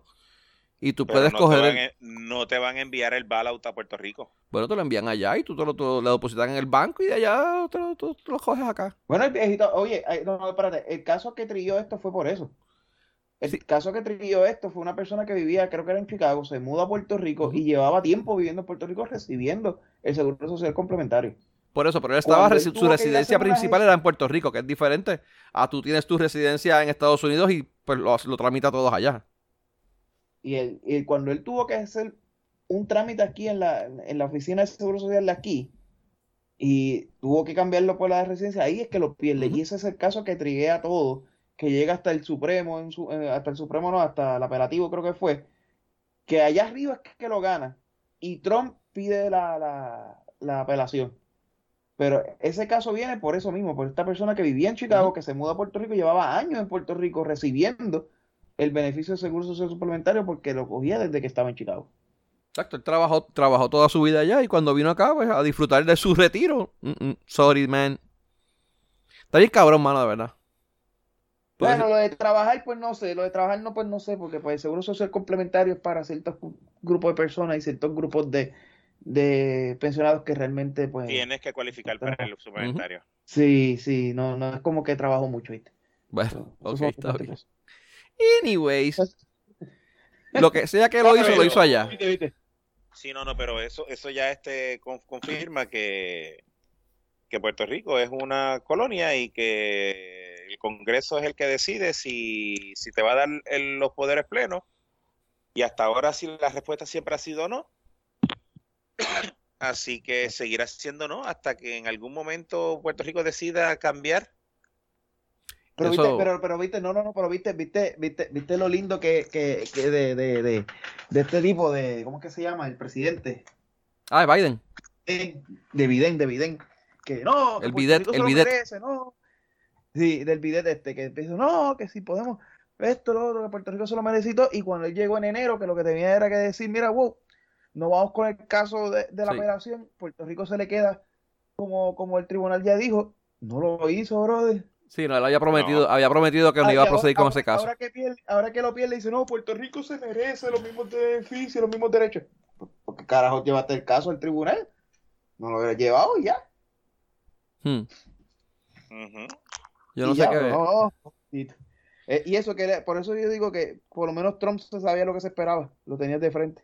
Y tú puedes coger. no te van a enviar el bailout a Puerto Rico. Bueno, te lo envían allá y tú te lo, lo depositas en el banco y de allá te lo, lo coges acá. Bueno, el viejito, oye, no, no, espérate, el caso que trilló esto fue por eso. El caso que trilló esto fue una persona que vivía, creo que era en Chicago, se muda a Puerto Rico y llevaba tiempo viviendo en Puerto Rico recibiendo el seguro social complementario. Por eso, pero él estaba, su residencia principal era en Puerto Rico, que es diferente a tú tienes tu residencia en Estados Unidos y pues lo, lo tramita todos allá. Y, él, y cuando él tuvo que hacer un trámite aquí en la, en la oficina de seguro social de aquí, y tuvo que cambiarlo por la residencia, ahí es que lo pierde. Y ese es el caso que triguea todo que llega hasta el Supremo, en su, eh, hasta el Supremo no, hasta el apelativo creo que fue, que allá arriba es que lo gana y Trump pide la, la, apelación. Pero ese caso viene por eso mismo, por esta persona que vivía en Chicago, que se muda a Puerto Rico, llevaba años en Puerto Rico recibiendo el beneficio de seguro social suplementario porque lo cogía desde que estaba en Chicago. Exacto, él trabajó, trabajó toda su vida allá y cuando vino acá pues, a disfrutar de su retiro, sorry man. Está bien cabrón, mano, de verdad. Bueno, lo de trabajar, pues no sé, lo de trabajar no, pues no sé, porque pues el seguro social complementario es para ciertos grupos de personas y ciertos grupos de, de pensionados que realmente pues tienes que cualificar para el suplementario. Sí, sí, no, no es como que trabajo mucho, ¿viste? Bueno, ok, está bien. Anyways, lo que sea que lo hizo, lo hizo allá. Sí, no, no, pero eso, eso ya este confirma que, que Puerto Rico es una colonia y que el Congreso es el que decide si, si te va a dar los poderes plenos. Y hasta ahora sí la respuesta siempre ha sido no. [coughs] Así que seguirá siendo no hasta que en algún momento Puerto Rico decida cambiar. Pero, viste, pero, pero viste, no, no, no, pero viste, viste, viste, viste lo lindo que, que, que de, de, de, de, este tipo de, ¿cómo es que se llama? El presidente. Ah, Biden. De Biden, de Biden. Que no, el bidet, el bidet. no. Sí, del bidet este, que dice, no, que si podemos, esto, lo otro, que Puerto Rico se lo merecito. Y cuando él llegó en enero, que lo que tenía era que decir, mira, wow, no vamos con el caso de, la operación, Puerto Rico se le queda como, como el tribunal ya dijo, no lo hizo, brother. Sí, no, él había prometido, había prometido que no iba a proceder con ese caso. Ahora que, ahora que lo pierde, dice, no, Puerto Rico se merece los mismos beneficios, los mismos derechos. ¿Por qué carajo llevaste el caso al tribunal? No lo hubiera llevado y ya. Hmm. Yo no sé qué. Eh, y eso que por eso yo digo que por lo menos Trump se sabía lo que se esperaba, lo tenías de frente.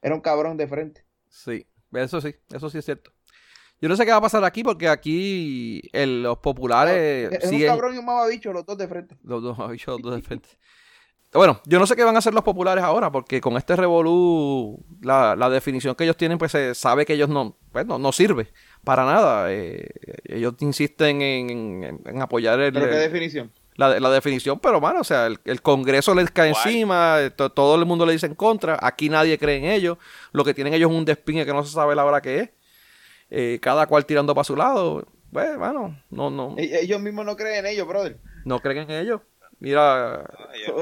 Era un cabrón de frente. Sí, eso sí, eso sí es cierto. Yo no sé qué va a pasar aquí porque aquí los populares. es un cabrón y un mamabicho, los dos de frente. [laughs] Los dos mamabichos, los dos de frente. Bueno, yo no sé qué van a hacer los populares ahora, porque con este revolú, la, definición que ellos tienen, pues se sabe que ellos no, pues, no, sirve para nada. Eh, ellos insisten en, apoyar el. ¿Pero qué definición? La, la definición, pero bueno, o sea, el, Congreso les cae encima, todo el mundo le dice en contra, aquí nadie cree en ellos, lo que tienen ellos es un despingue que no se sabe la hora que es. Eh, cada cual tirando para su lado. Pues, bueno, no, no. E-, ellos mismos no creen en ellos, brother. No creen en ellos. Mira.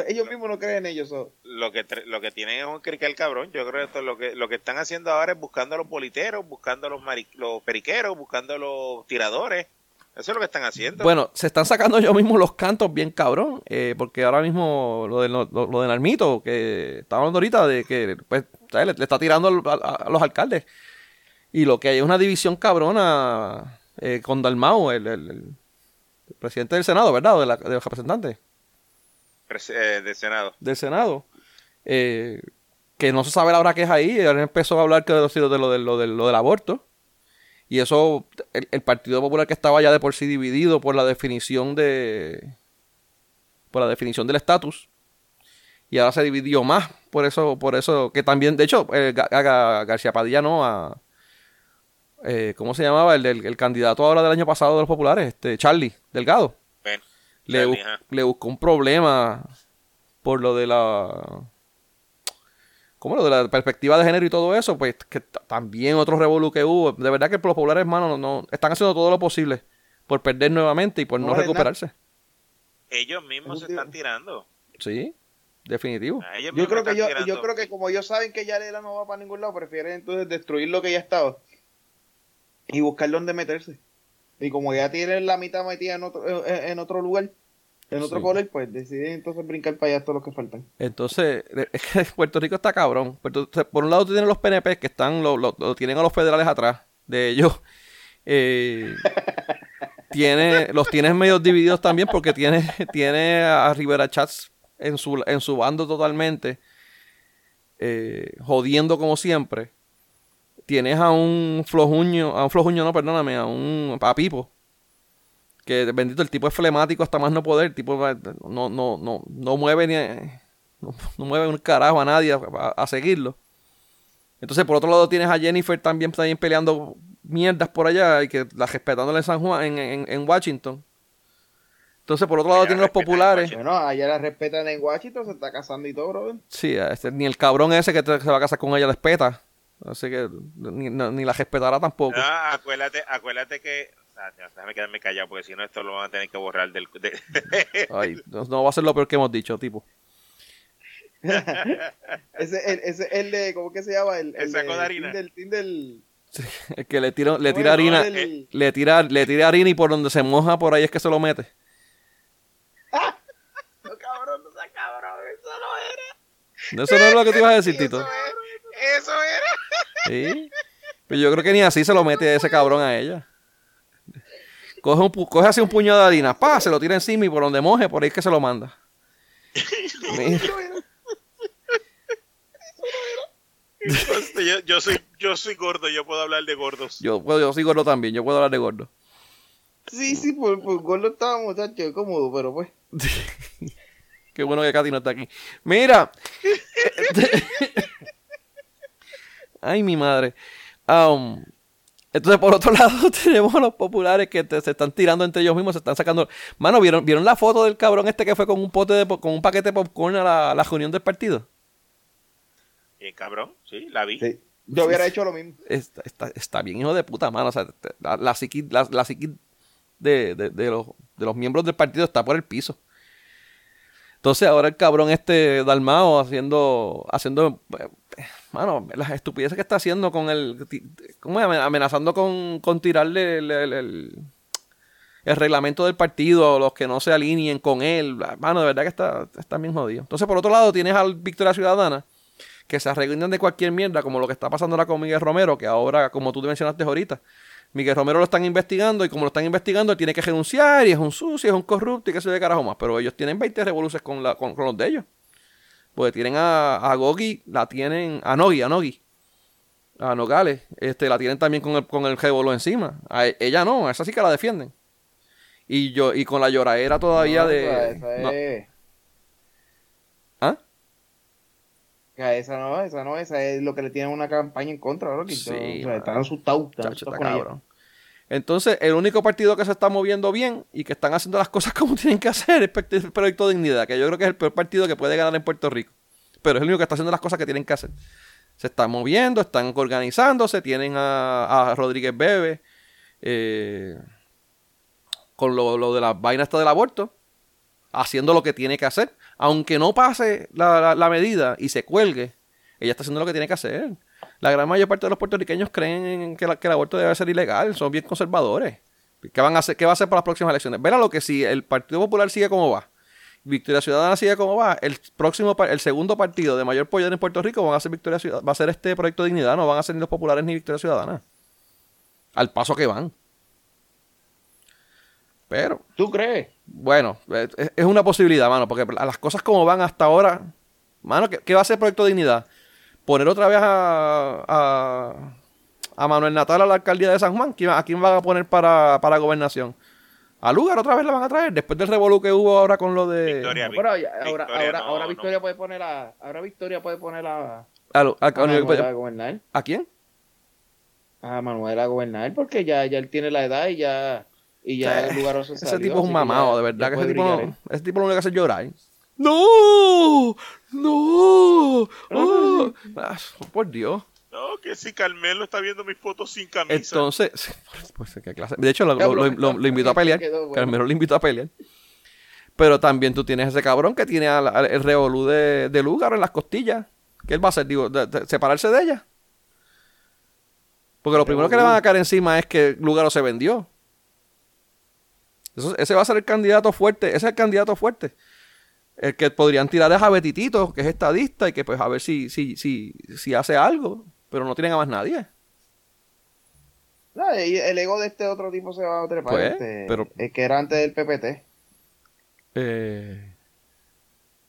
ellos, mismos no creen en ellos. Lo, que, lo que tienen es un crical cabrón. Yo creo que, lo que lo que están haciendo ahora es buscando a los boliteros, buscando a los, los periqueros, buscando a los tiradores. Eso es lo que están haciendo. Bueno, se están sacando ellos mismos los cantos bien cabrón, eh, porque ahora mismo lo, de, lo, lo del Armito, que estaba hablando ahorita de que pues, le, está tirando a, los alcaldes. Y lo que hay es una división cabrona eh, con Dalmau, el, el, presidente del Senado, ¿verdad? de, la, de los representantes. Eh, del Senado. Del Senado. Eh, que no se sabe la hora que es ahí. Ahora empezó a hablar que de, lo, de, lo, de, lo, del aborto. Y eso, el, Partido Popular que estaba ya de por sí dividido por la definición de. por la definición del estatus. Y ahora se dividió más. Por eso, por eso, que también, de hecho, García Padilla no a eh, ¿cómo se llamaba? El, el, candidato ahora del año pasado de los populares, este Charlie Delgado. Le, buscó un problema por lo de la... ¿Cómo lo de la perspectiva de género y todo eso? Pues que también otro revolú que hubo. De verdad que los populares, hermanos, no, están haciendo todo lo posible por perder nuevamente y por no, recuperarse. Ellos mismos se están tirando. Sí, definitivo. Yo creo, que yo, yo, creo que como ellos saben que ya no va para ningún lado, prefieren entonces destruir lo que ya estaba y buscar dónde meterse. Y como ya tienen la mitad metida en otro, en otro lugar, en otro color, pues deciden entonces brincar para allá todos los que faltan. Entonces, [laughs] es que Puerto Rico está cabrón. por un lado tienen los PNP que están, lo, lo, tienen a los federales atrás de ellos. [laughs] Eh, tiene, los tienes medio divididos también porque tiene, tiene a Rivera Chats en su, en su bando totalmente, eh, jodiendo como siempre tienes a un flojuño, a un flojuño no, perdóname, a un a Pipo. Que bendito, el tipo es flemático hasta más no poder, el tipo no, no, no, no mueve ni no, mueve un carajo a nadie a, seguirlo. Entonces, por otro lado, tienes a Jennifer también, también peleando mierdas por allá y que la respetándole en San Juan, en, en, en Washington. Entonces, por otro lado, tienen los populares. Bueno, allá la respetan en Washington, se está casando y todo, bro. Sí, este, ni el cabrón ese que se va a casar con ella respeta. Así que ni, ni la respetará tampoco. Ah, acuérdate, acuérdate que. déjame quedarme callado porque si no, esto lo van a tener que borrar del. [laughs] Ay, [laughs] no, va a ser lo peor que hemos dicho, tipo. [laughs] ese, ese, el de. ¿Cómo que se llama? El, el, saco de, harina. Es que le, tiro, le tira harina. Le, tira, le tira harina y por donde se moja, por ahí es que se lo mete. no, cabrón, no sea cabrón. Eso no era. Eso no es lo que te ibas a decir, Tito. Eso era. ¿Sí? Pero yo creo que ni así se lo mete ese cabrón a ella. Coge, un, coge así un puño de harina, pa, se lo tira encima y por donde moje, por ahí es que se lo manda. yo, soy, yo soy gordo, yo puedo hablar de gordos. Yo, yo soy gordo también, yo puedo hablar de gordo. Sí, sí, por, por gordo estaba muchacho, cómodo, pero pues. [laughs] Qué bueno que Katy no está aquí. Mira. [laughs] Ay, mi madre. Um, entonces, por otro [laughs] lado, tenemos a los populares que se están tirando entre ellos mismos, se están sacando. Mano, ¿vieron, ¿vieron la foto del cabrón este que fue con un pote de, con un paquete de popcorn a la, la reunión del partido? Eh, cabrón, sí, la vi. Yo hubiera hecho lo mismo. Está, está, está, bien, hijo de puta, mano. O sea, la, la psiqui, la, la de, de, de, los, de los miembros del partido está por el piso. Entonces ahora el cabrón este Dalmao haciendo, haciendo, mano, las estupideces que está haciendo con el, ¿cómo es? Amenazando con, con tirarle el, reglamento del partido los que no se alineen con él. Mano, de verdad que está, está bien jodido. Entonces por otro lado tienes al Victoria Ciudadana que se arreglan de cualquier mierda, como lo que está pasando ahora con Miguel Romero, que ahora, como tú te mencionaste ahorita, Miguel Romero lo están investigando y como lo están investigando, tiene que renunciar y es un sucio, es un corrupto y qué sé de carajo más. Pero ellos tienen 20 revoluciones con, la, con, los de ellos. Porque tienen a, a Gogi, la tienen a Nogi, a Nogi, a Nogales, este, la tienen también con el, con el encima. A e, ella no, esa sí que la defienden. Y yo, y con la lloradera todavía de. ¿Ah? Esa no, esa no, esa es lo que le tienen una campaña en contra, ¿no? Sí, están asustados. Entonces, el único partido que se está moviendo bien y que están haciendo las cosas [laughs] como tienen que hacer es el Proyecto Dignidad, que yo creo que es el peor partido que puede ganar en Puerto Rico. Pero es el único que está haciendo las cosas que tienen que hacer. Se están moviendo, están organizándose, tienen a, Rodríguez Bebe eh, con lo, de las vainas del aborto, haciendo lo que tiene que hacer aunque no pase la, medida y se cuelgue, ella está haciendo lo que tiene que hacer. La gran mayor parte de los puertorriqueños creen que, el aborto debe ser ilegal, son bien conservadores. ¿Qué, van a hacer, ¿Qué va a hacer para las próximas elecciones? Verá lo que si el Partido Popular sigue como va, Victoria Ciudadana sigue como va, el próximo el segundo partido de mayor poder en Puerto Rico van a ser Victoria va a ser este proyecto de dignidad, no van a ser ni los populares ni Victoria Ciudadana. Al paso que van. Pero. ¿Tú crees? Bueno, es una posibilidad, mano, porque las cosas como van hasta ahora. Mano, ¿qué, va a hacer Proyecto Dignidad? Poner otra vez a, a, Manuel Natal a la alcaldía de San Juan. ¿A quién van a poner para, para gobernación? ¿A Lugar otra vez la van a traer? Después del revolú que hubo ahora con lo de. Victoria, ahora, ahora, ahora, Victoria puede poner a. Ahora Victoria puede poner a. A, a, gobernar. ¿A quién? A Manuel a gobernar, porque ya, ya él tiene la edad y ya y ya el lugar Ese tipo es un mamado, de verdad. Que ese, tipo, ese tipo lo único que hace es llorar. ¡No! ¡No! Oh. Ah, por Dios. No, que si Carmelo está viendo mis fotos sin camisa. Entonces, pues, ¿qué clase? De hecho, lo, lo, invitó a pelear. Carmelo lo invitó a pelear. Pero también tú tienes ese cabrón que tiene el revolú de, de lugar en las costillas. ¿Qué él va a hacer? Digo, separarse de ella. Porque lo primero que le van a caer encima es que Lugaro se vendió ese va a ser el candidato fuerte, ese es el candidato fuerte. El que podrían tirar es a Betitito, que es estadista, y que pues a ver si, si, si, si hace algo, pero no tienen a más nadie. No, el ego de este otro tipo se va a trepar. Pues, este, pero, el que era antes del PPT. Eh,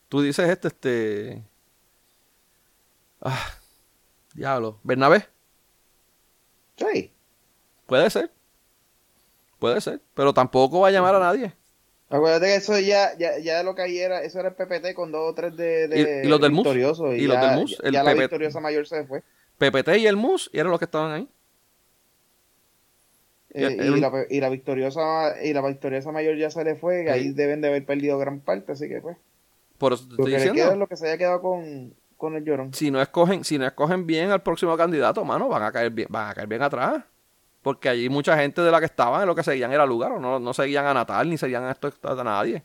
tú dices este, este. Ah, diablo. ¿Bernabé? Sí. Puede ser. Puede ser, pero tampoco va a llamar a nadie. Acuérdate que eso ya, ya, ya lo que ahí era, eso era el PPT con dos o tres de, de ¿Y, los del MUS? Y, los del MUS. Ya, la victoriosa mayor se fue. PPT y el MUS y eran los que estaban ahí. Eh, y, la, y, la, victoriosa y la victoriosa mayor ya se le fue, y ahí deben de haber perdido gran parte, así que pues. Por eso te estoy lo que diciendo. es lo que se haya quedado con, con el llorón. Si no escogen, si no escogen bien al próximo candidato, mano, van a caer bien, van a caer bien atrás. Porque allí mucha gente de la que estaban lo que seguían era lugar, o no, no seguían a Natal ni seguían a esto a nadie.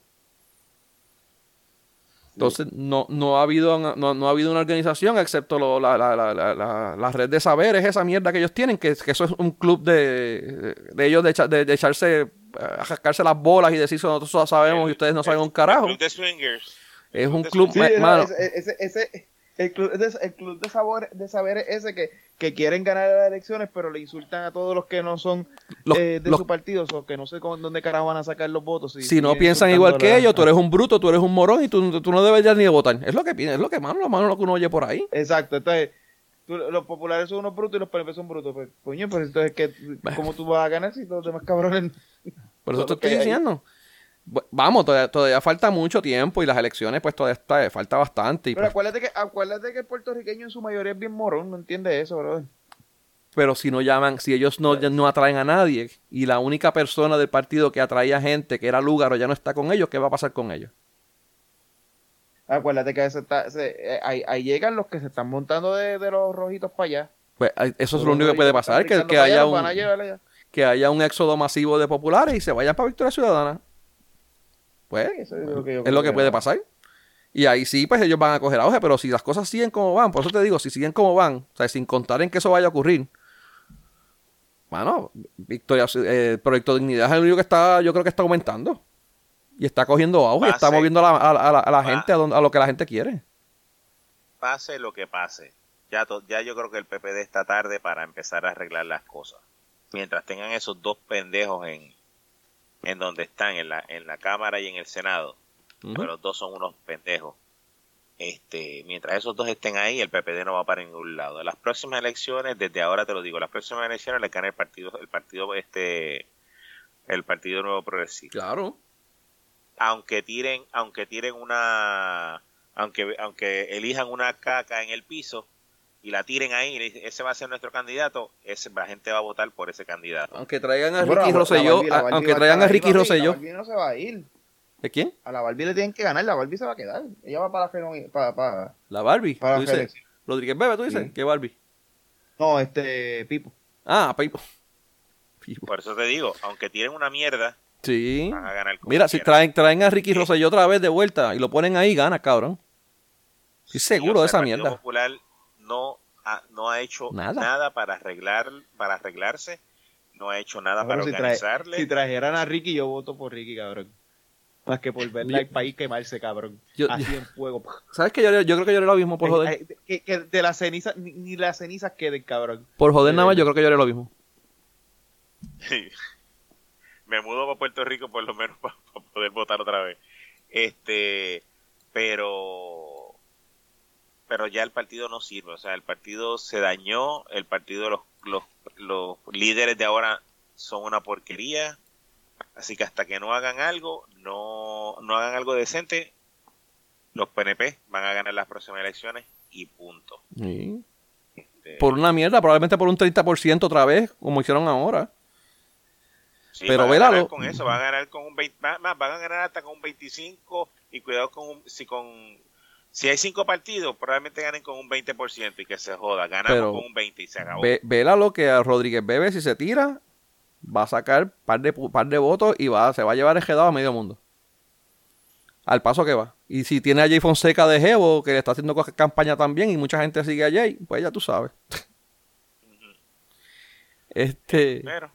Entonces, no, no, ha habido, no, ha habido una organización excepto la, la, la, la, red de saberes, esa mierda que ellos tienen, que, que eso es un club de, de ellos de, de, echarse, eh, a jascarse las bolas y decir, nosotros sabemos y ustedes no saben un carajo. Club de swingers. Es un club, ese, El club, de, el club de, sabor, de saber ese que, que quieren ganar las elecciones, pero le insultan a todos los que no son Los- eh, de los- su partido, o que no sé con dónde carajo van a sacar los votos. Si no siguen piensan igual que ellos, tú eres un bruto, tú eres un morón y tú, tú no deberías ni de votar. Es lo que es lo que mano, lo malo lo que uno oye por ahí. Exacto, entonces tú- los populares son unos brutos y los PNP son brutos. Pues, coño, pues entonces, ¿qué, ¿cómo tú vas a ganar si todos los demás cabrones? Por eso te estoy diciendo. Vamos, todavía, todavía falta mucho tiempo y las elecciones pues todavía está- falta bastante. y, Pero pues, acuérdate que, acuérdate que el puertorriqueño en su mayoría es bien morón, no entiende eso, bro. pero si no llaman, si ellos no, no atraen a nadie y la única persona del partido que atraía gente, que era Lúgaro, ya no está con ellos, ¿qué va a pasar con ellos? Acuérdate que se está, se- eh, ahí, ahí llegan los que se están montando de, de los rojitos para allá. Pues eso es lo único que puede pasar, que, que haya un, que haya un éxodo masivo de populares y se vayan para Victoria Ciudadana. Pues Eso es lo que yo es creo lo que puede pasar. Y ahí sí, pues ellos van a coger auge, pero si las cosas siguen como van, por eso te digo, si siguen como van, o sea, sin contar en que eso vaya a ocurrir, bueno, Victoria, eh, el Proyecto Dignidad es el único que está, yo creo que está aumentando. Y está cogiendo auge, y está moviendo a la, a la- a la- a la Va. gente a, donde- a lo que la gente quiere. Pase lo que pase. Ya, to- ya yo creo que el PPD está tarde para empezar a arreglar las cosas. Mientras tengan esos dos pendejos en, en donde están, en la, en la Cámara y en el Senado, pero los dos son unos pendejos. Este, mientras esos dos estén ahí, el PPD no va para ningún lado. Las próximas elecciones, desde ahora te lo digo, las próximas elecciones le gana el partido, el partido, este, el Partido Nuevo Progresista. Claro. Aunque tiren, aunque tiren una, aunque, aunque elijan una caca en el piso y la tiren ahí, y le dicen, ese va a ser nuestro candidato, ese, la gente va a votar por ese candidato. Aunque traigan a Ricky Rosselló, aunque traigan a Ricky Rosselló. La Barbie no se va a ir. ¿De quién? A la Barbie le tienen que ganar, la Barbie se va a quedar. Ella va para la para, para, La Barbie. para tú la dices. Rodríguez Bebe, tú dices. Sí. ¿Qué Barbie? No, este, Pipo. Ah, Pipo. Pipo. Por eso te digo, aunque tiren una mierda, Sí. van a ganar como Mira, si traen, traen a Ricky Rosselló otra vez de vuelta y lo ponen ahí, gana, cabrón. Estoy Sí, seguro o de esa mierda. Popular no ha, no ha hecho Nada. nada. para arreglar, para arreglarse, no ha hecho nada para si, organizarle. si trajeran a Ricky, yo voto por Ricky, cabrón. Más que por verle al país quemarse, cabrón. Yo- Así en fuego. ¿Sabes que yo, yo creo que yo haré lo mismo por joder? Eh, eh, que, que de las cenizas, ni, ni las cenizas queden, cabrón. Por joder nada más, eh, yo creo que yo haré lo mismo. [laughs] Me mudo para Puerto Rico por lo menos [laughs] para, poder votar otra vez. Este, pero pero ya el partido no sirve, o sea, el partido se dañó, el partido los los, los líderes de ahora son una porquería, así que hasta que no hagan algo, no no hagan algo decente, los PNP van a ganar las próximas elecciones y punto. Sí. Este, Por una mierda, probablemente por un 30% otra vez, como hicieron ahora. Sí, Pero van a ganar con eso, van a ganar con un 20, más, más, van a ganar hasta con un 25 y cuidado con un, si con si hay cinco partidos, probablemente ganen con un 20% y que se joda, ganamos Pero con un 20 y se acabó. Ve, vela lo que a Rodríguez Bebe, si se tira, va a sacar par de, par de votos y va, se va a llevar enjedado a medio mundo. Al paso que va. Y si tiene a Jay Fonseca de Jevo, que le está haciendo campaña también y mucha gente sigue a Jay, pues ya tú sabes. [laughs] este, Pero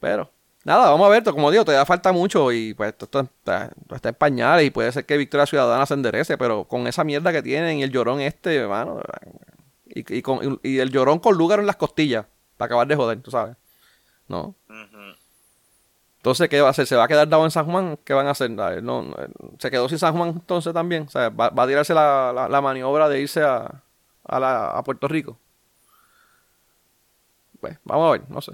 pero, nada, vamos a ver, como digo, todavía falta mucho y pues esto está, está- en pañales y puede ser que Victoria Ciudadana se enderece, pero con esa mierda que tienen y el llorón este, hermano, y, y, con- y el llorón con lugar en las costillas, para acabar de joder, tú sabes. No. Entonces, ¿qué va a hacer? ¿Se va a quedar dado en San Juan? ¿Qué van a hacer? No, ¿Se quedó sin San Juan entonces también? O sea, ¿va, va a tirarse la, la- la maniobra de irse a, a, la- a Puerto Rico? Pues, vamos a ver, no sé.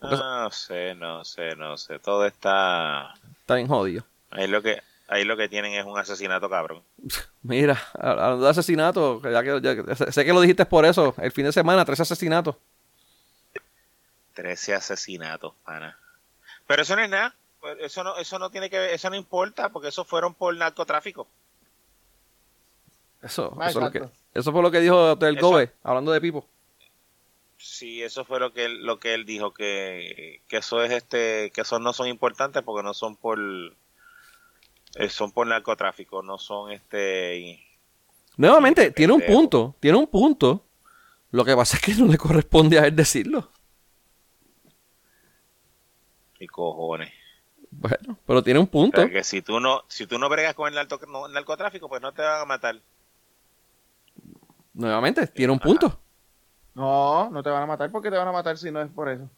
No sé, no sé, no sé, todo está Está bien jodido. ahí lo que ahí lo que tienen es un asesinato cabrón. [laughs] Mira, hablando de asesinatos, que ya que, ya sé que lo dijiste por eso, el fin de semana, tres asesinatos. 13 asesinatos, pana. Pero eso no es nada. Eso no, eso no tiene que ver, eso no importa porque esos fueron por narcotráfico. Eso, Ah, eso, es lo que- eso fue lo que dijo el Gobe, hablando de Pipo. Sí, eso fue lo que él, lo que él dijo que, que eso es este, que esos no son importantes porque no son por eh, son por narcotráfico, no son este Nuevamente, tiene un punto, tiene un punto. Lo que pasa es que no le corresponde a él decirlo. y cojones. Bueno, pero tiene un punto. sea, que si tú no, si tú no bregas con el narco- no- narcotráfico, pues no te van a matar. nuevamente, tiene un punto. No, no te van a matar porque te van a matar si no es por eso.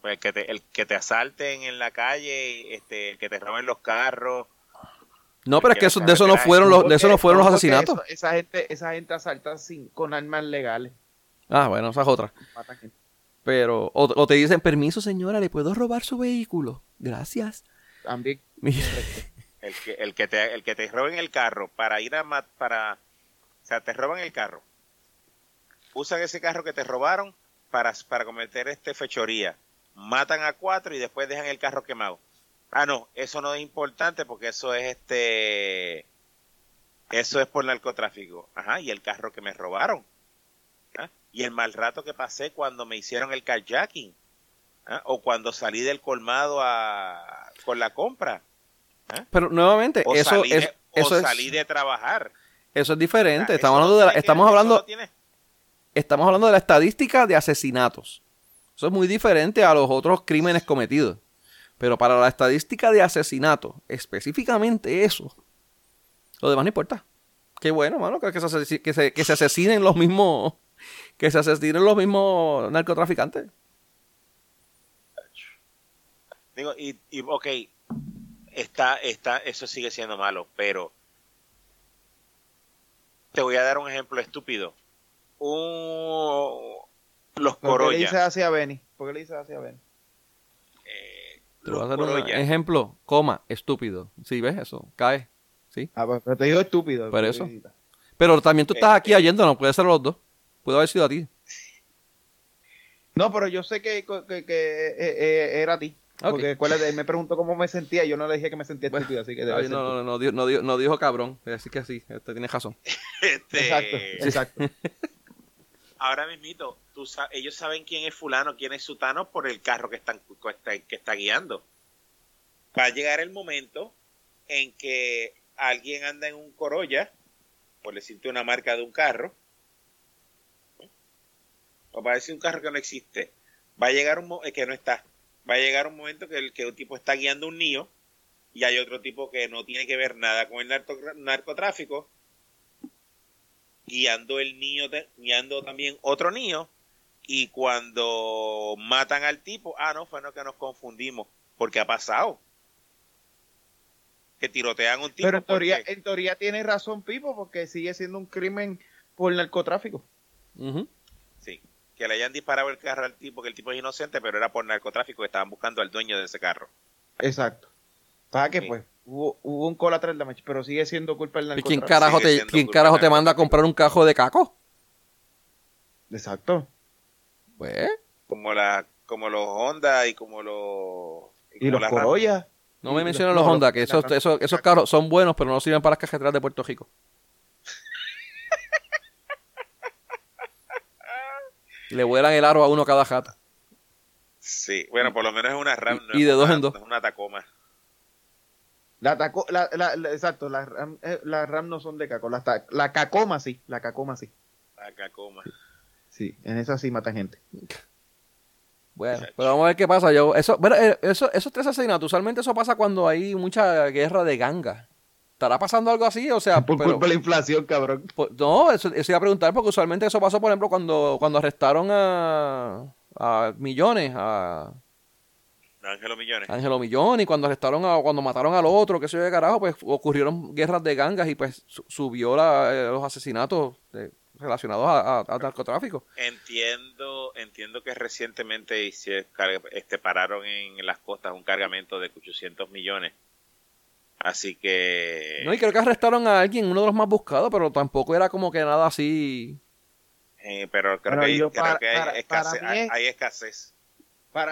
pues el que, te, el que te asalten en la calle, este, el que te roben los carros. No, pero es que eso, de eso no fueron los, de eso no fueron los asesinatos. esa gente, esa gente asalta sin, con armas legales. Ah, bueno, esa es otra. Pero, o, te dicen, permiso señora, ¿le puedo robar su vehículo? Gracias. También. [laughs] el que, el que te, el que te roben el carro para ir a para, o sea, te roban el carro. Usan ese carro que te robaron para, para cometer este fechoría. Matan a cuatro y después dejan el carro quemado. Ah, no, eso no es importante porque eso es este, eso es por narcotráfico. Ajá, y el carro que me robaron y el mal rato que pasé cuando me hicieron el carjacking ¿ah? o cuando salí del colmado a, con la compra. ¿ah? Pero nuevamente, eso, es, eso salí de trabajar. Eso es diferente. estamos hablando de estamos hablando estamos hablando de la estadística de asesinatos. Eso es muy diferente a los otros crímenes cometidos. Pero para la estadística de asesinatos, específicamente eso, lo demás no importa. Qué bueno, mano, que se asesinen los mismos [laughs] que se asesinen los mismos narcotraficantes. Digo, y, y ok, está, está, eso sigue siendo malo, pero te voy a dar un ejemplo estúpido. Un, los Corolla. ¿Por qué le dices así a Benny? ¿Por qué le dices así a Benny? Eh, te voy a dar un ejemplo, coma, estúpido. Si ves eso, cae. ¿Sí? Ah, pues, pero te digo estúpido. Pero eso. Pero también tú estás aquí este, no puede ser los dos. Pudo haber sido a ti. No, pero yo sé que, que, que eh, eh, era a ti. Porque me preguntó cómo me sentía y yo no le dije que me sentía estúpido, así que no, no, no, no, no, no, dijo cabrón, así que sí, este, tienes razón. [laughs] Este... Exacto, exacto. [laughs] Ahora mismito, tú ellos saben quién es fulano, quién es sutano por el carro que, están, que está guiando. Va a llegar el momento en que alguien anda en un Corolla, por decirte una marca de un carro, o va a decir un carro que no existe, va a llegar un eh, que no está, va a llegar un momento que el que un tipo está guiando un niño y hay otro tipo que no tiene que ver nada con el narcotráfico guiando el niño guiando también otro niño y cuando matan al tipo, ah no, fue no que nos confundimos, porque ha pasado. Que tirotean un tipo. Pero en teoría, en teoría tiene razón Pipo, porque sigue siendo un crimen por narcotráfico que le hayan disparado el carro al tipo, que el tipo es inocente, pero era por narcotráfico que estaban buscando al dueño de ese carro. Exacto. ¿Para qué, pues? Hubo, hubo un collateral damage, pero sigue siendo culpa del narcotráfico. ¿Y quién carajo, te, ¿quién carajo te manda a comprar un cajo de caco? Exacto. Pues. Como, la, como los Honda y como los. Y, los Corolla. No me mencionan los Honda, que esos, esos, esos carros son buenos, pero no sirven para las cajeteras de Puerto Rico. [laughs] Le vuelan el aro a uno cada jata. Sí, bueno, por lo menos es una RAM. y, de dos en dos. Es una Tacoma. La, taco, la, la, exacto, las RAM, eh, la RAM no son de caco. La, la Cacoma sí, la Cacoma sí. La Cacoma. Sí, en esa sí mata gente. Bueno, pero vamos a ver qué pasa. Yo, eso, bueno, eh, eso, esos tres asesinatos, usualmente eso pasa cuando hay mucha guerra de ganga. ¿Estará pasando algo así? O sea, [laughs] por culpa de la inflación, cabrón. no, eso, iba a preguntar porque usualmente eso pasó, por ejemplo, cuando, cuando arrestaron a, a Millones, a... Ángelo Millones. Ángelo Millones, y cuando arrestaron a, cuando mataron al otro, que se de carajo, pues ocurrieron guerras de gangas y pues subió la, eh, los asesinatos relacionados a, narcotráfico. Entiendo, entiendo que recientemente este, pararon en las costas un cargamento de 800 millones Así que. No, y creo que arrestaron a alguien, uno de los más buscados, pero tampoco era como que nada así. Eh, pero creo, que, hay, escasez, Para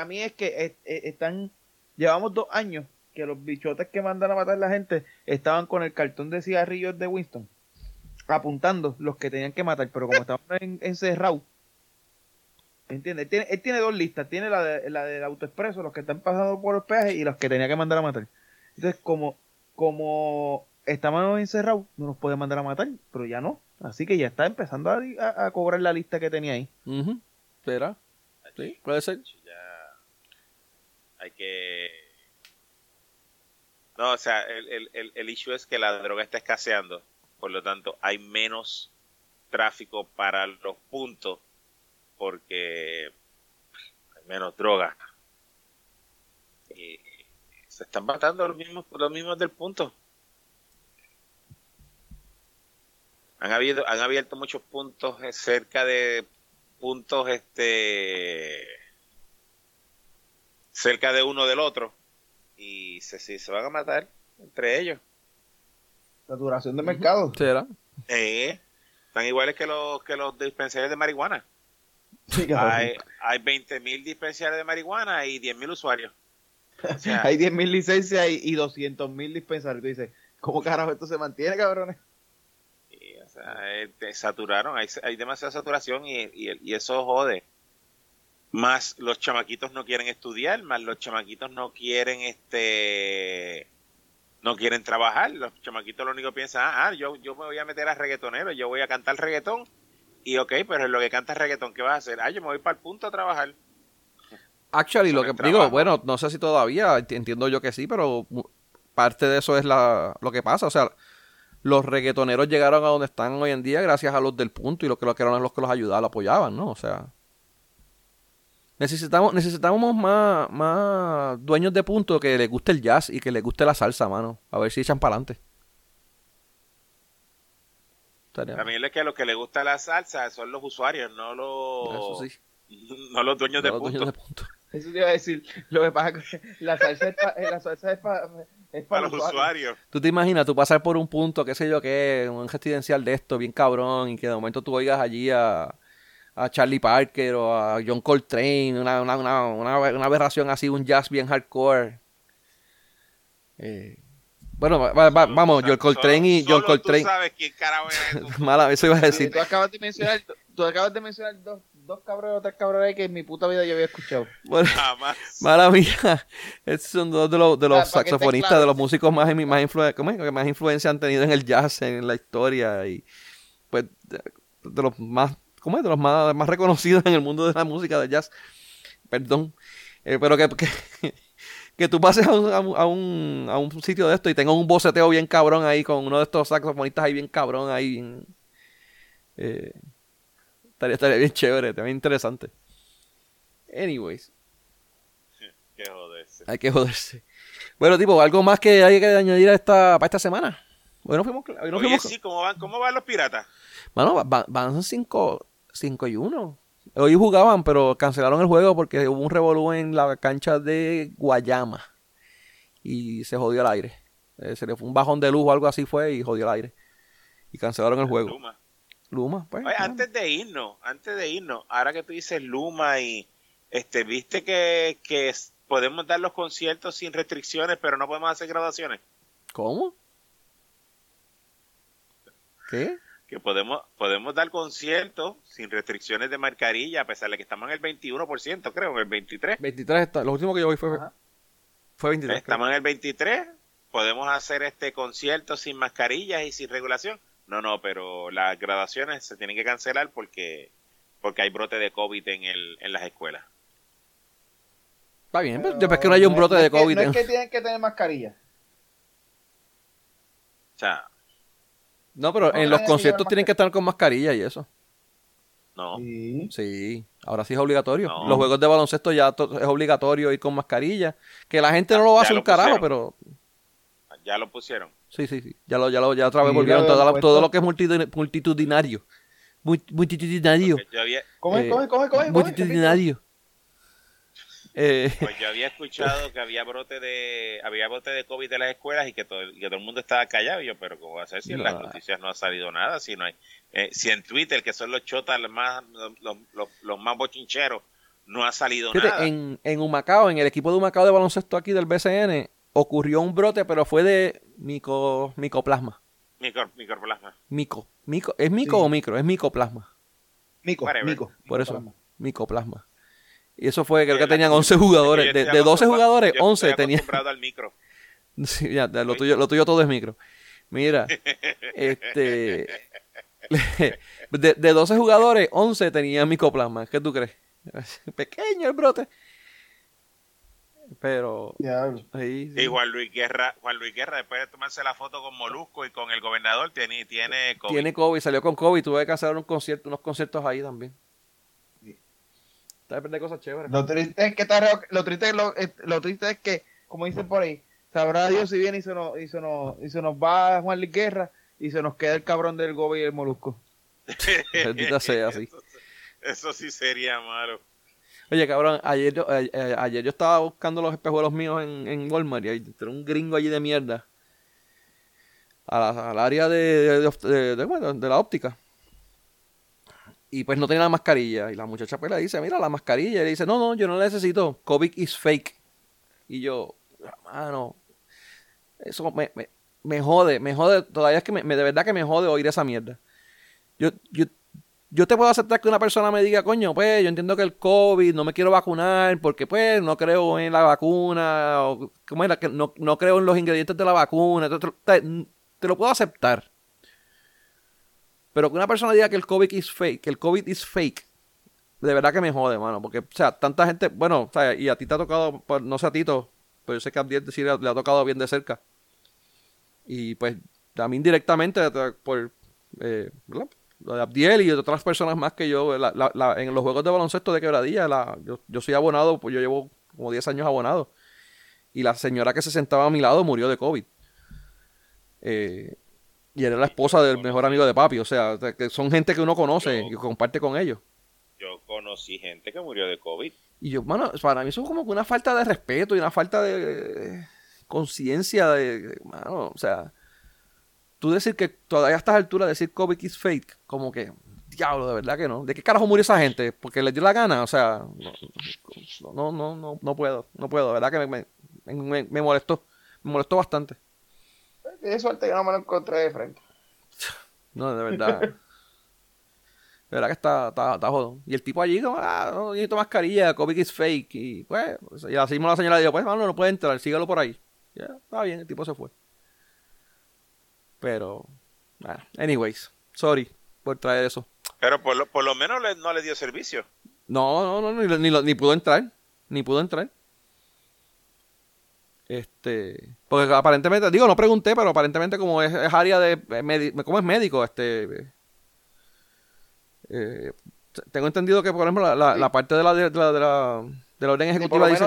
mí es que están. Llevamos dos años que los bichotes que mandan a matar a la gente estaban con el cartón de cigarrillos de Winston apuntando los que tenían que matar, pero como estaban encerrados. ¿Entiendes? Él tiene, dos listas. Tiene la, de, la del autoexpreso, los que están pasando por los peajes y los que tenía que mandar a matar. Entonces, como como estábamos encerrados, no nos puede mandar a matar, pero ya no. Así que ya está empezando a, cobrar la lista que tenía ahí. ¿Será? Sí, puede ser. Hay que... No, o sea, el, el, el, issue es que la droga está escaseando. por lo tanto hay menos tráfico para los puntos porque hay menos drogas. Y se están matando los mismos, los mismos del punto. Han habido, han abierto muchos puntos cerca de puntos este cerca de uno del otro y se, se van a matar entre ellos. Saturación de mercado. ¿Será? Eh, están iguales que los que los dispensarios de marihuana. Sí, Hay, hay 20.000 dispensarios de marihuana y 10.000 usuarios. O sea, [laughs] Hay 10.000 licencias y, y 200.000 dispensarios. Tú dices, ¿cómo carajo esto se mantiene, cabrones? y, o sea, eh, te saturaron, hay, hay demasiada saturación y, y, y eso jode. Más los chamaquitos no quieren estudiar, más los chamaquitos no quieren este no quieren trabajar, los chamaquitos lo único que piensan, ah, ah, yo, yo me voy a meter a reggaetonero, yo voy a cantar reggaetón, y ok, pero en lo que cantas reggaetón, ¿qué vas a hacer? Ah, yo me voy para el punto a trabajar. Actually, lo que el digo, trabajo. bueno, no sé si todavía, ent- entiendo yo que sí, pero parte de eso es la, lo que pasa. O sea, los reggaetoneros llegaron a donde están hoy en día gracias a los del punto y los que, lo que eran los que los ayudaban, los apoyaban, ¿no? O sea, necesitamos, necesitamos más, más dueños de punto que les guste el jazz y que les guste la salsa, mano. A ver si echan para adelante. También es que a los que les gusta la salsa son los usuarios, no los, Eso sí. [laughs] no los dueños de los dueños punto. de punto. Eso te iba a decir. Lo que pasa es que la salsa es para la salsa es pa- es Para para los usuarios. Tú te imaginas, tú pasar por un punto, qué sé yo qué, un residencial de esto, bien cabrón, y que de momento tú oigas allí a, a Charlie Parker o a John Coltrane, una, una, una, una, una aberración así, un jazz bien hardcore. Eh, bueno, va- va- va- vamos, John Coltrane y solo John Coltrane. Tú sabes quién carajo es [laughs] eso. Mala, eso iba a decir. tú acabas de mencionar, tú acabas de mencionar dos, dos cabrones o tres cabrones que en mi puta vida yo había escuchado. Bueno, Jamás. mala mía, estos son dos de los, de los Ah, saxofonistas, claro. de los músicos más, más, influ- ¿cómo es? que más influencia han tenido en el jazz, en la historia, y pues de los más, ¿cómo es? De los más, más reconocidos en el mundo de la música de jazz. Perdón. Eh, pero que, que, [laughs] que tú pases a un, a, un, a un- sitio de esto y tengas un boceteo bien cabrón ahí con uno de estos saxofonistas ahí bien cabrón ahí. bien, eh, estaría, estaría bien chévere, bien interesante. Anyways. Qué joderse. Hay que joderse. Bueno, tipo, algo más que hay que añadir a esta, para esta semana. Hoy no fuimos. Hoy no Oye, fuimos sí, ¿cómo van, ¿cómo van los piratas? Mano, va- van 5 y 1. Hoy jugaban, pero cancelaron el juego porque hubo un revolú en la cancha de Guayama. Y se jodió el aire. Eh, se le fue un bajón de luz o algo así fue y jodió el aire. Y cancelaron el juego. Luma. Luma, pues. Oye, no. antes de irnos, antes de irnos, ahora que tú dices Luma y este, viste que, que podemos dar los conciertos sin restricciones, pero no podemos hacer graduaciones. ¿Cómo? ¿Qué? Que podemos, podemos dar conciertos sin restricciones de mascarilla, a pesar de que estamos en el 21%, creo, en el 23. 23 está. Lo último que yo vi fue, Ajá. fue 23. creo. Estamos en el 23, podemos hacer este concierto sin mascarillas y sin regulación. No, no, pero las graduaciones se tienen que cancelar porque porque hay brote de COVID en, el, en las escuelas. Está bien, pero yo pensé que no haya un brote no de es que- COVID. no es que tienen que tener mascarilla. O sea, No, pero No, en los conciertos tienen que estar con mascarilla y eso. no. Sí. Sí, ahora sí es obligatorio. No. Los juegos de baloncesto ya es obligatorio ir con mascarilla. Que la gente no lo hace lo un carajo, pero Ya lo pusieron. sí, sí, sí. Ya lo, ya lo, ya otra vez Sí, volvieron todo, la- todo lo que es multitud- multitudinario. Mul- Multitudinario. Había, Eh, coge, coge, coge. coge, Multitudinario. Eh, pues yo había escuchado que había brote de había brote de COVID en las escuelas y que todo, que todo el mundo estaba callado. Y yo, pero ¿cómo va a ser si en las No. noticias no ha salido nada? Si no hay, eh, si en Twitter, que son los chotas los más, los, los, los más bochincheros, no ha salido fíjate, nada. en, en Humacao, en el equipo de Humacao de baloncesto aquí del BCN, ocurrió un brote, pero fue de mico, micoplasma. Micro, microplasma. Mico. mico ¿Es mico Sí. o micro? Es micoplasma. Mico, Whatever. mico. Por eso, micoplasma. Y eso fue, creo que tenían la- 11 jugadores. De, de 12 acostumbrado- jugadores, yo 11 estoy tenían. [laughs] al micro. [laughs] Sí, ya, lo, tuyo, lo tuyo todo es micro. Mira, [laughs] este. De, de 12 jugadores, 11 tenían micoplasma. ¿Qué tú crees? Pequeño el brote. Pero. Sí, sí. Y Juan Luis Guerra, Juan Luis Guerra, después de tomarse la foto con Molusco y con el gobernador, tiene, tiene COVID. Tiene COVID, salió con COVID, tuve que hacer un concierto, unos conciertos ahí también. Está de cosas chéveres. Lo triste es que lo triste, lo, lo triste es que, como dicen por ahí, sabrá Dios si viene y se nos, y se nos, y se nos va Juan Luis Guerra y se nos queda el cabrón del Gobi y el Molusco. [laughs] sea así. Eso, sí sería malo. Oye, cabrón, ayer yo, eh, eh, ayer yo estaba buscando los espejuelos míos en, en Walmart y hay un gringo allí de mierda. al área de, de, de, la óptica. Y pues no tenía la mascarilla. Y la muchacha pues le dice, mira la mascarilla. Y le dice, no, no, yo no la necesito. COVID is fake. Y yo, mano, eso me, me, jode, me jode. Todavía es que me, de verdad que me jode oír esa mierda. Yo, yo, yo te puedo aceptar que una persona me diga, coño, pues yo entiendo que el COVID no me quiero vacunar porque pues no creo en la vacuna, o ¿cómo era? Que no, no creo en los ingredientes de la vacuna, te, lo puedo aceptar. Pero que una persona diga que el COVID is fake, que el COVID is fake, de verdad que me jode, mano. Porque, o sea, tanta gente, bueno, o sea, y a ti te ha tocado, pues, no sé a Tito, pero yo sé que a Abdiel sí le, ha tocado bien de cerca. Y pues, a mí indirectamente, por eh, lo de Abdiel y otras personas más que yo, en los juegos de baloncesto de quebradilla, yo, yo soy abonado, pues yo llevo como 10 años abonado. Y la señora que se sentaba a mi lado murió de COVID. Eh, y era la esposa del mejor amigo de papi. O sea, que son gente que uno conoce y comparte con ellos. Yo conocí gente que murió de COVID. Y yo, bueno, para mí eso es como una falta de respeto y una falta de conciencia de, mano, o sea, tú decir que todavía a estas alturas decir COVID is fake, como que, diablo, de verdad que no. ¿De qué carajo murió esa gente? ¿Porque les dio la gana? O sea, no, no, no, no, puedo, no puedo, de verdad que me, me, me molestó, me molestó bastante. De suerte que no me lo encontré de frente. No, de verdad. [laughs] de verdad que está, está, está jodón. Y el tipo allí, como, ah, no necesito mascarilla, COVID is fake. Y pues, y así la señora dijo, pues, no, no puede entrar, sígalo por ahí. Ya, está bien, el tipo se fue. Pero, bueno, anyways, sorry por traer eso. Pero por lo, por lo menos no le dio servicio. No, no, no, ni, ni, ni pudo entrar. Ni pudo entrar. Este, porque aparentemente, digo, no pregunté, pero aparentemente como es, área de, como es médico, este, eh, tengo entendido que por ejemplo la, la, parte de la de la, de la, de la orden ejecutiva dice,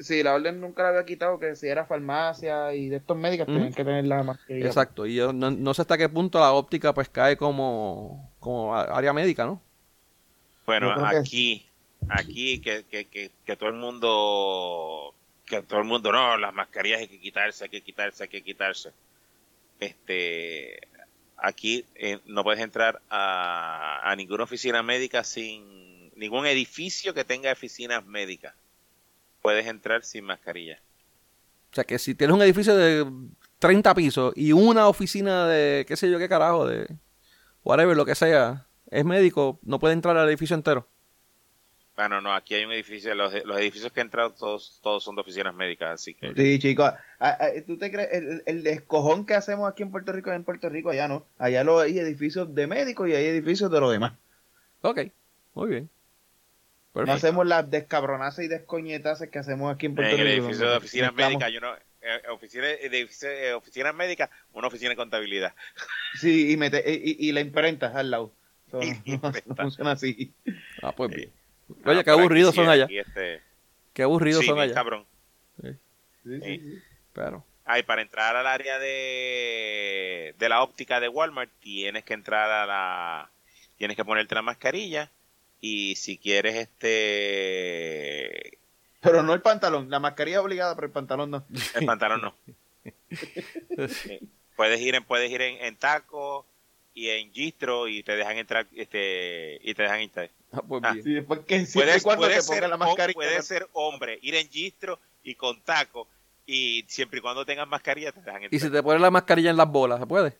sí, la orden nunca la había quitado que si era farmacia y de estos médicos tienen que tener la mascarilla. Exacto, y yo no, sé hasta qué punto la óptica pues cae como, como área médica, ¿no? Bueno, aquí, aquí que, que, que, que todo el mundo que todo el mundo, no, las mascarillas hay que quitarse, hay que quitarse, hay que quitarse. Este, aquí eh, no puedes entrar a, a, ninguna oficina médica sin ningún edificio que tenga oficinas médicas. Puedes entrar sin mascarilla. O sea que si tienes un edificio de 30 pisos y una oficina de qué sé yo qué carajo, de whatever, lo que sea, es médico, no puede entrar al edificio entero. Bueno, no, aquí hay un edificio, los, los edificios que he entrado todos, todos son de oficinas médicas, así que... Sí, chicos, ¿tú te crees? El, el descojón que hacemos aquí en Puerto Rico, en Puerto Rico, allá no. Allá lo, hay edificios de médicos y hay edificios de lo demás. Ok, muy bien. No hacemos las descabronazas y descoñetas que hacemos aquí en Puerto Rico. En el edificio de oficinas médicas, yo no... Eh, oficina, de, eh, oficinas médicas, una oficina de contabilidad. Sí, y, mete, y, y, la imprenta al lado. [laughs] no, funciona así. Ah, pues bien. Oye, qué aburridos son allá. Este... Qué aburridos son allá. cabrón. Sí. Sí, sí, Pero. Ay, para entrar al área de, de la óptica de Walmart tienes que entrar a la... Tienes que ponerte la mascarilla y si quieres este... Pero no el pantalón, la mascarilla obligada, pero el pantalón no. El pantalón no. [laughs] puedes ir en, puedes ir en, en taco y en gistro y te dejan entrar este y te dejan entrar. Ah, pues ah. bien. puede, ser, la puede ser hombre, ir en gistro y con taco. Y siempre y cuando tengas mascarilla te dejan entrar. ¿Y si te pones la mascarilla en las bolas, se puede?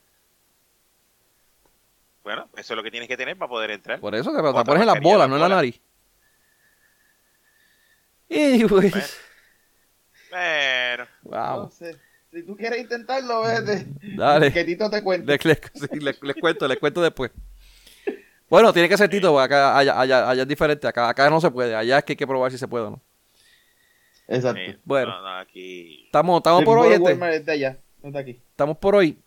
Bueno, eso es lo que tienes que tener para poder entrar. Por eso, te, te pones en las bolas, no en la nariz. Y pues... Bueno. Wow. Si tú quieres intentarlo, vete. Dale. Que Tito te cuente. Les, les cuento, les cuento después. Bueno, tiene que ser Tito, porque acá allá, allá, allá, es diferente. Acá, acá no se puede. Allá es que hay que probar si se puede o no. Exacto. Sí, Bueno. no, no, aquí. Estamos, estamos por hoy, mismo gente. Walmart es de allá, no está aquí. Estamos por hoy.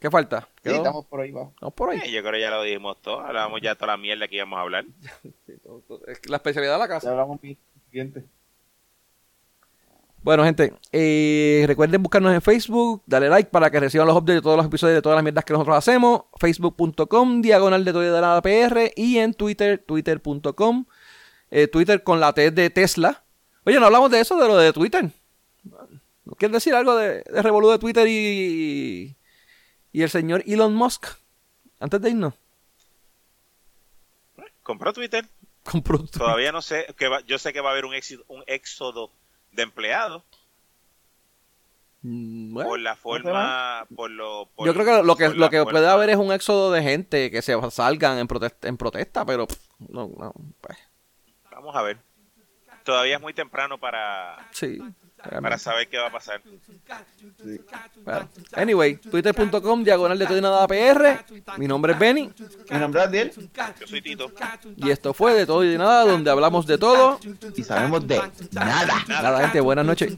¿Qué falta? Sí, ¿Quedó? estamos por ahí, va. Estamos por hoy. Eh, yo creo que ya lo dijimos todo. Hablábamos ya toda la mierda que íbamos a hablar. [laughs] Es La especialidad de la Ya casa. hablamos bien. Bueno, gente, eh, recuerden buscarnos en Facebook, darle like para que reciban los updates de todos los episodios de todas las mierdas que nosotros hacemos. Facebook.com, diagonal de todo de nada PR. Y en Twitter, twitter.com. eh, Twitter con la T de Tesla. Oye, no hablamos de eso, de lo de Twitter. ¿No quieres decir algo de, de Revolú de Twitter y, y el señor Elon Musk? Antes de irnos. Compró Twitter. Compró Twitter. Todavía no sé. Que va- yo sé que va a haber un, éxito, un éxodo de empleados Mm, bueno. por la forma. Por lo, por- Yo creo que lo que, lo que puede haber es un éxodo de gente que se salgan en protesta, en protesta pero pff, no, no, pues, Vamos a ver. Todavía es muy temprano para, sí. Para saber qué va a pasar. Bueno, Anyway, twitter.com, diagonal de todo y nada PR. Mi nombre es Benny Mi nombre es Adiel Yo soy Tito. y esto fue de todo y de nada, donde hablamos de todo. y sabemos de nada. Nada, gente, buenas noches.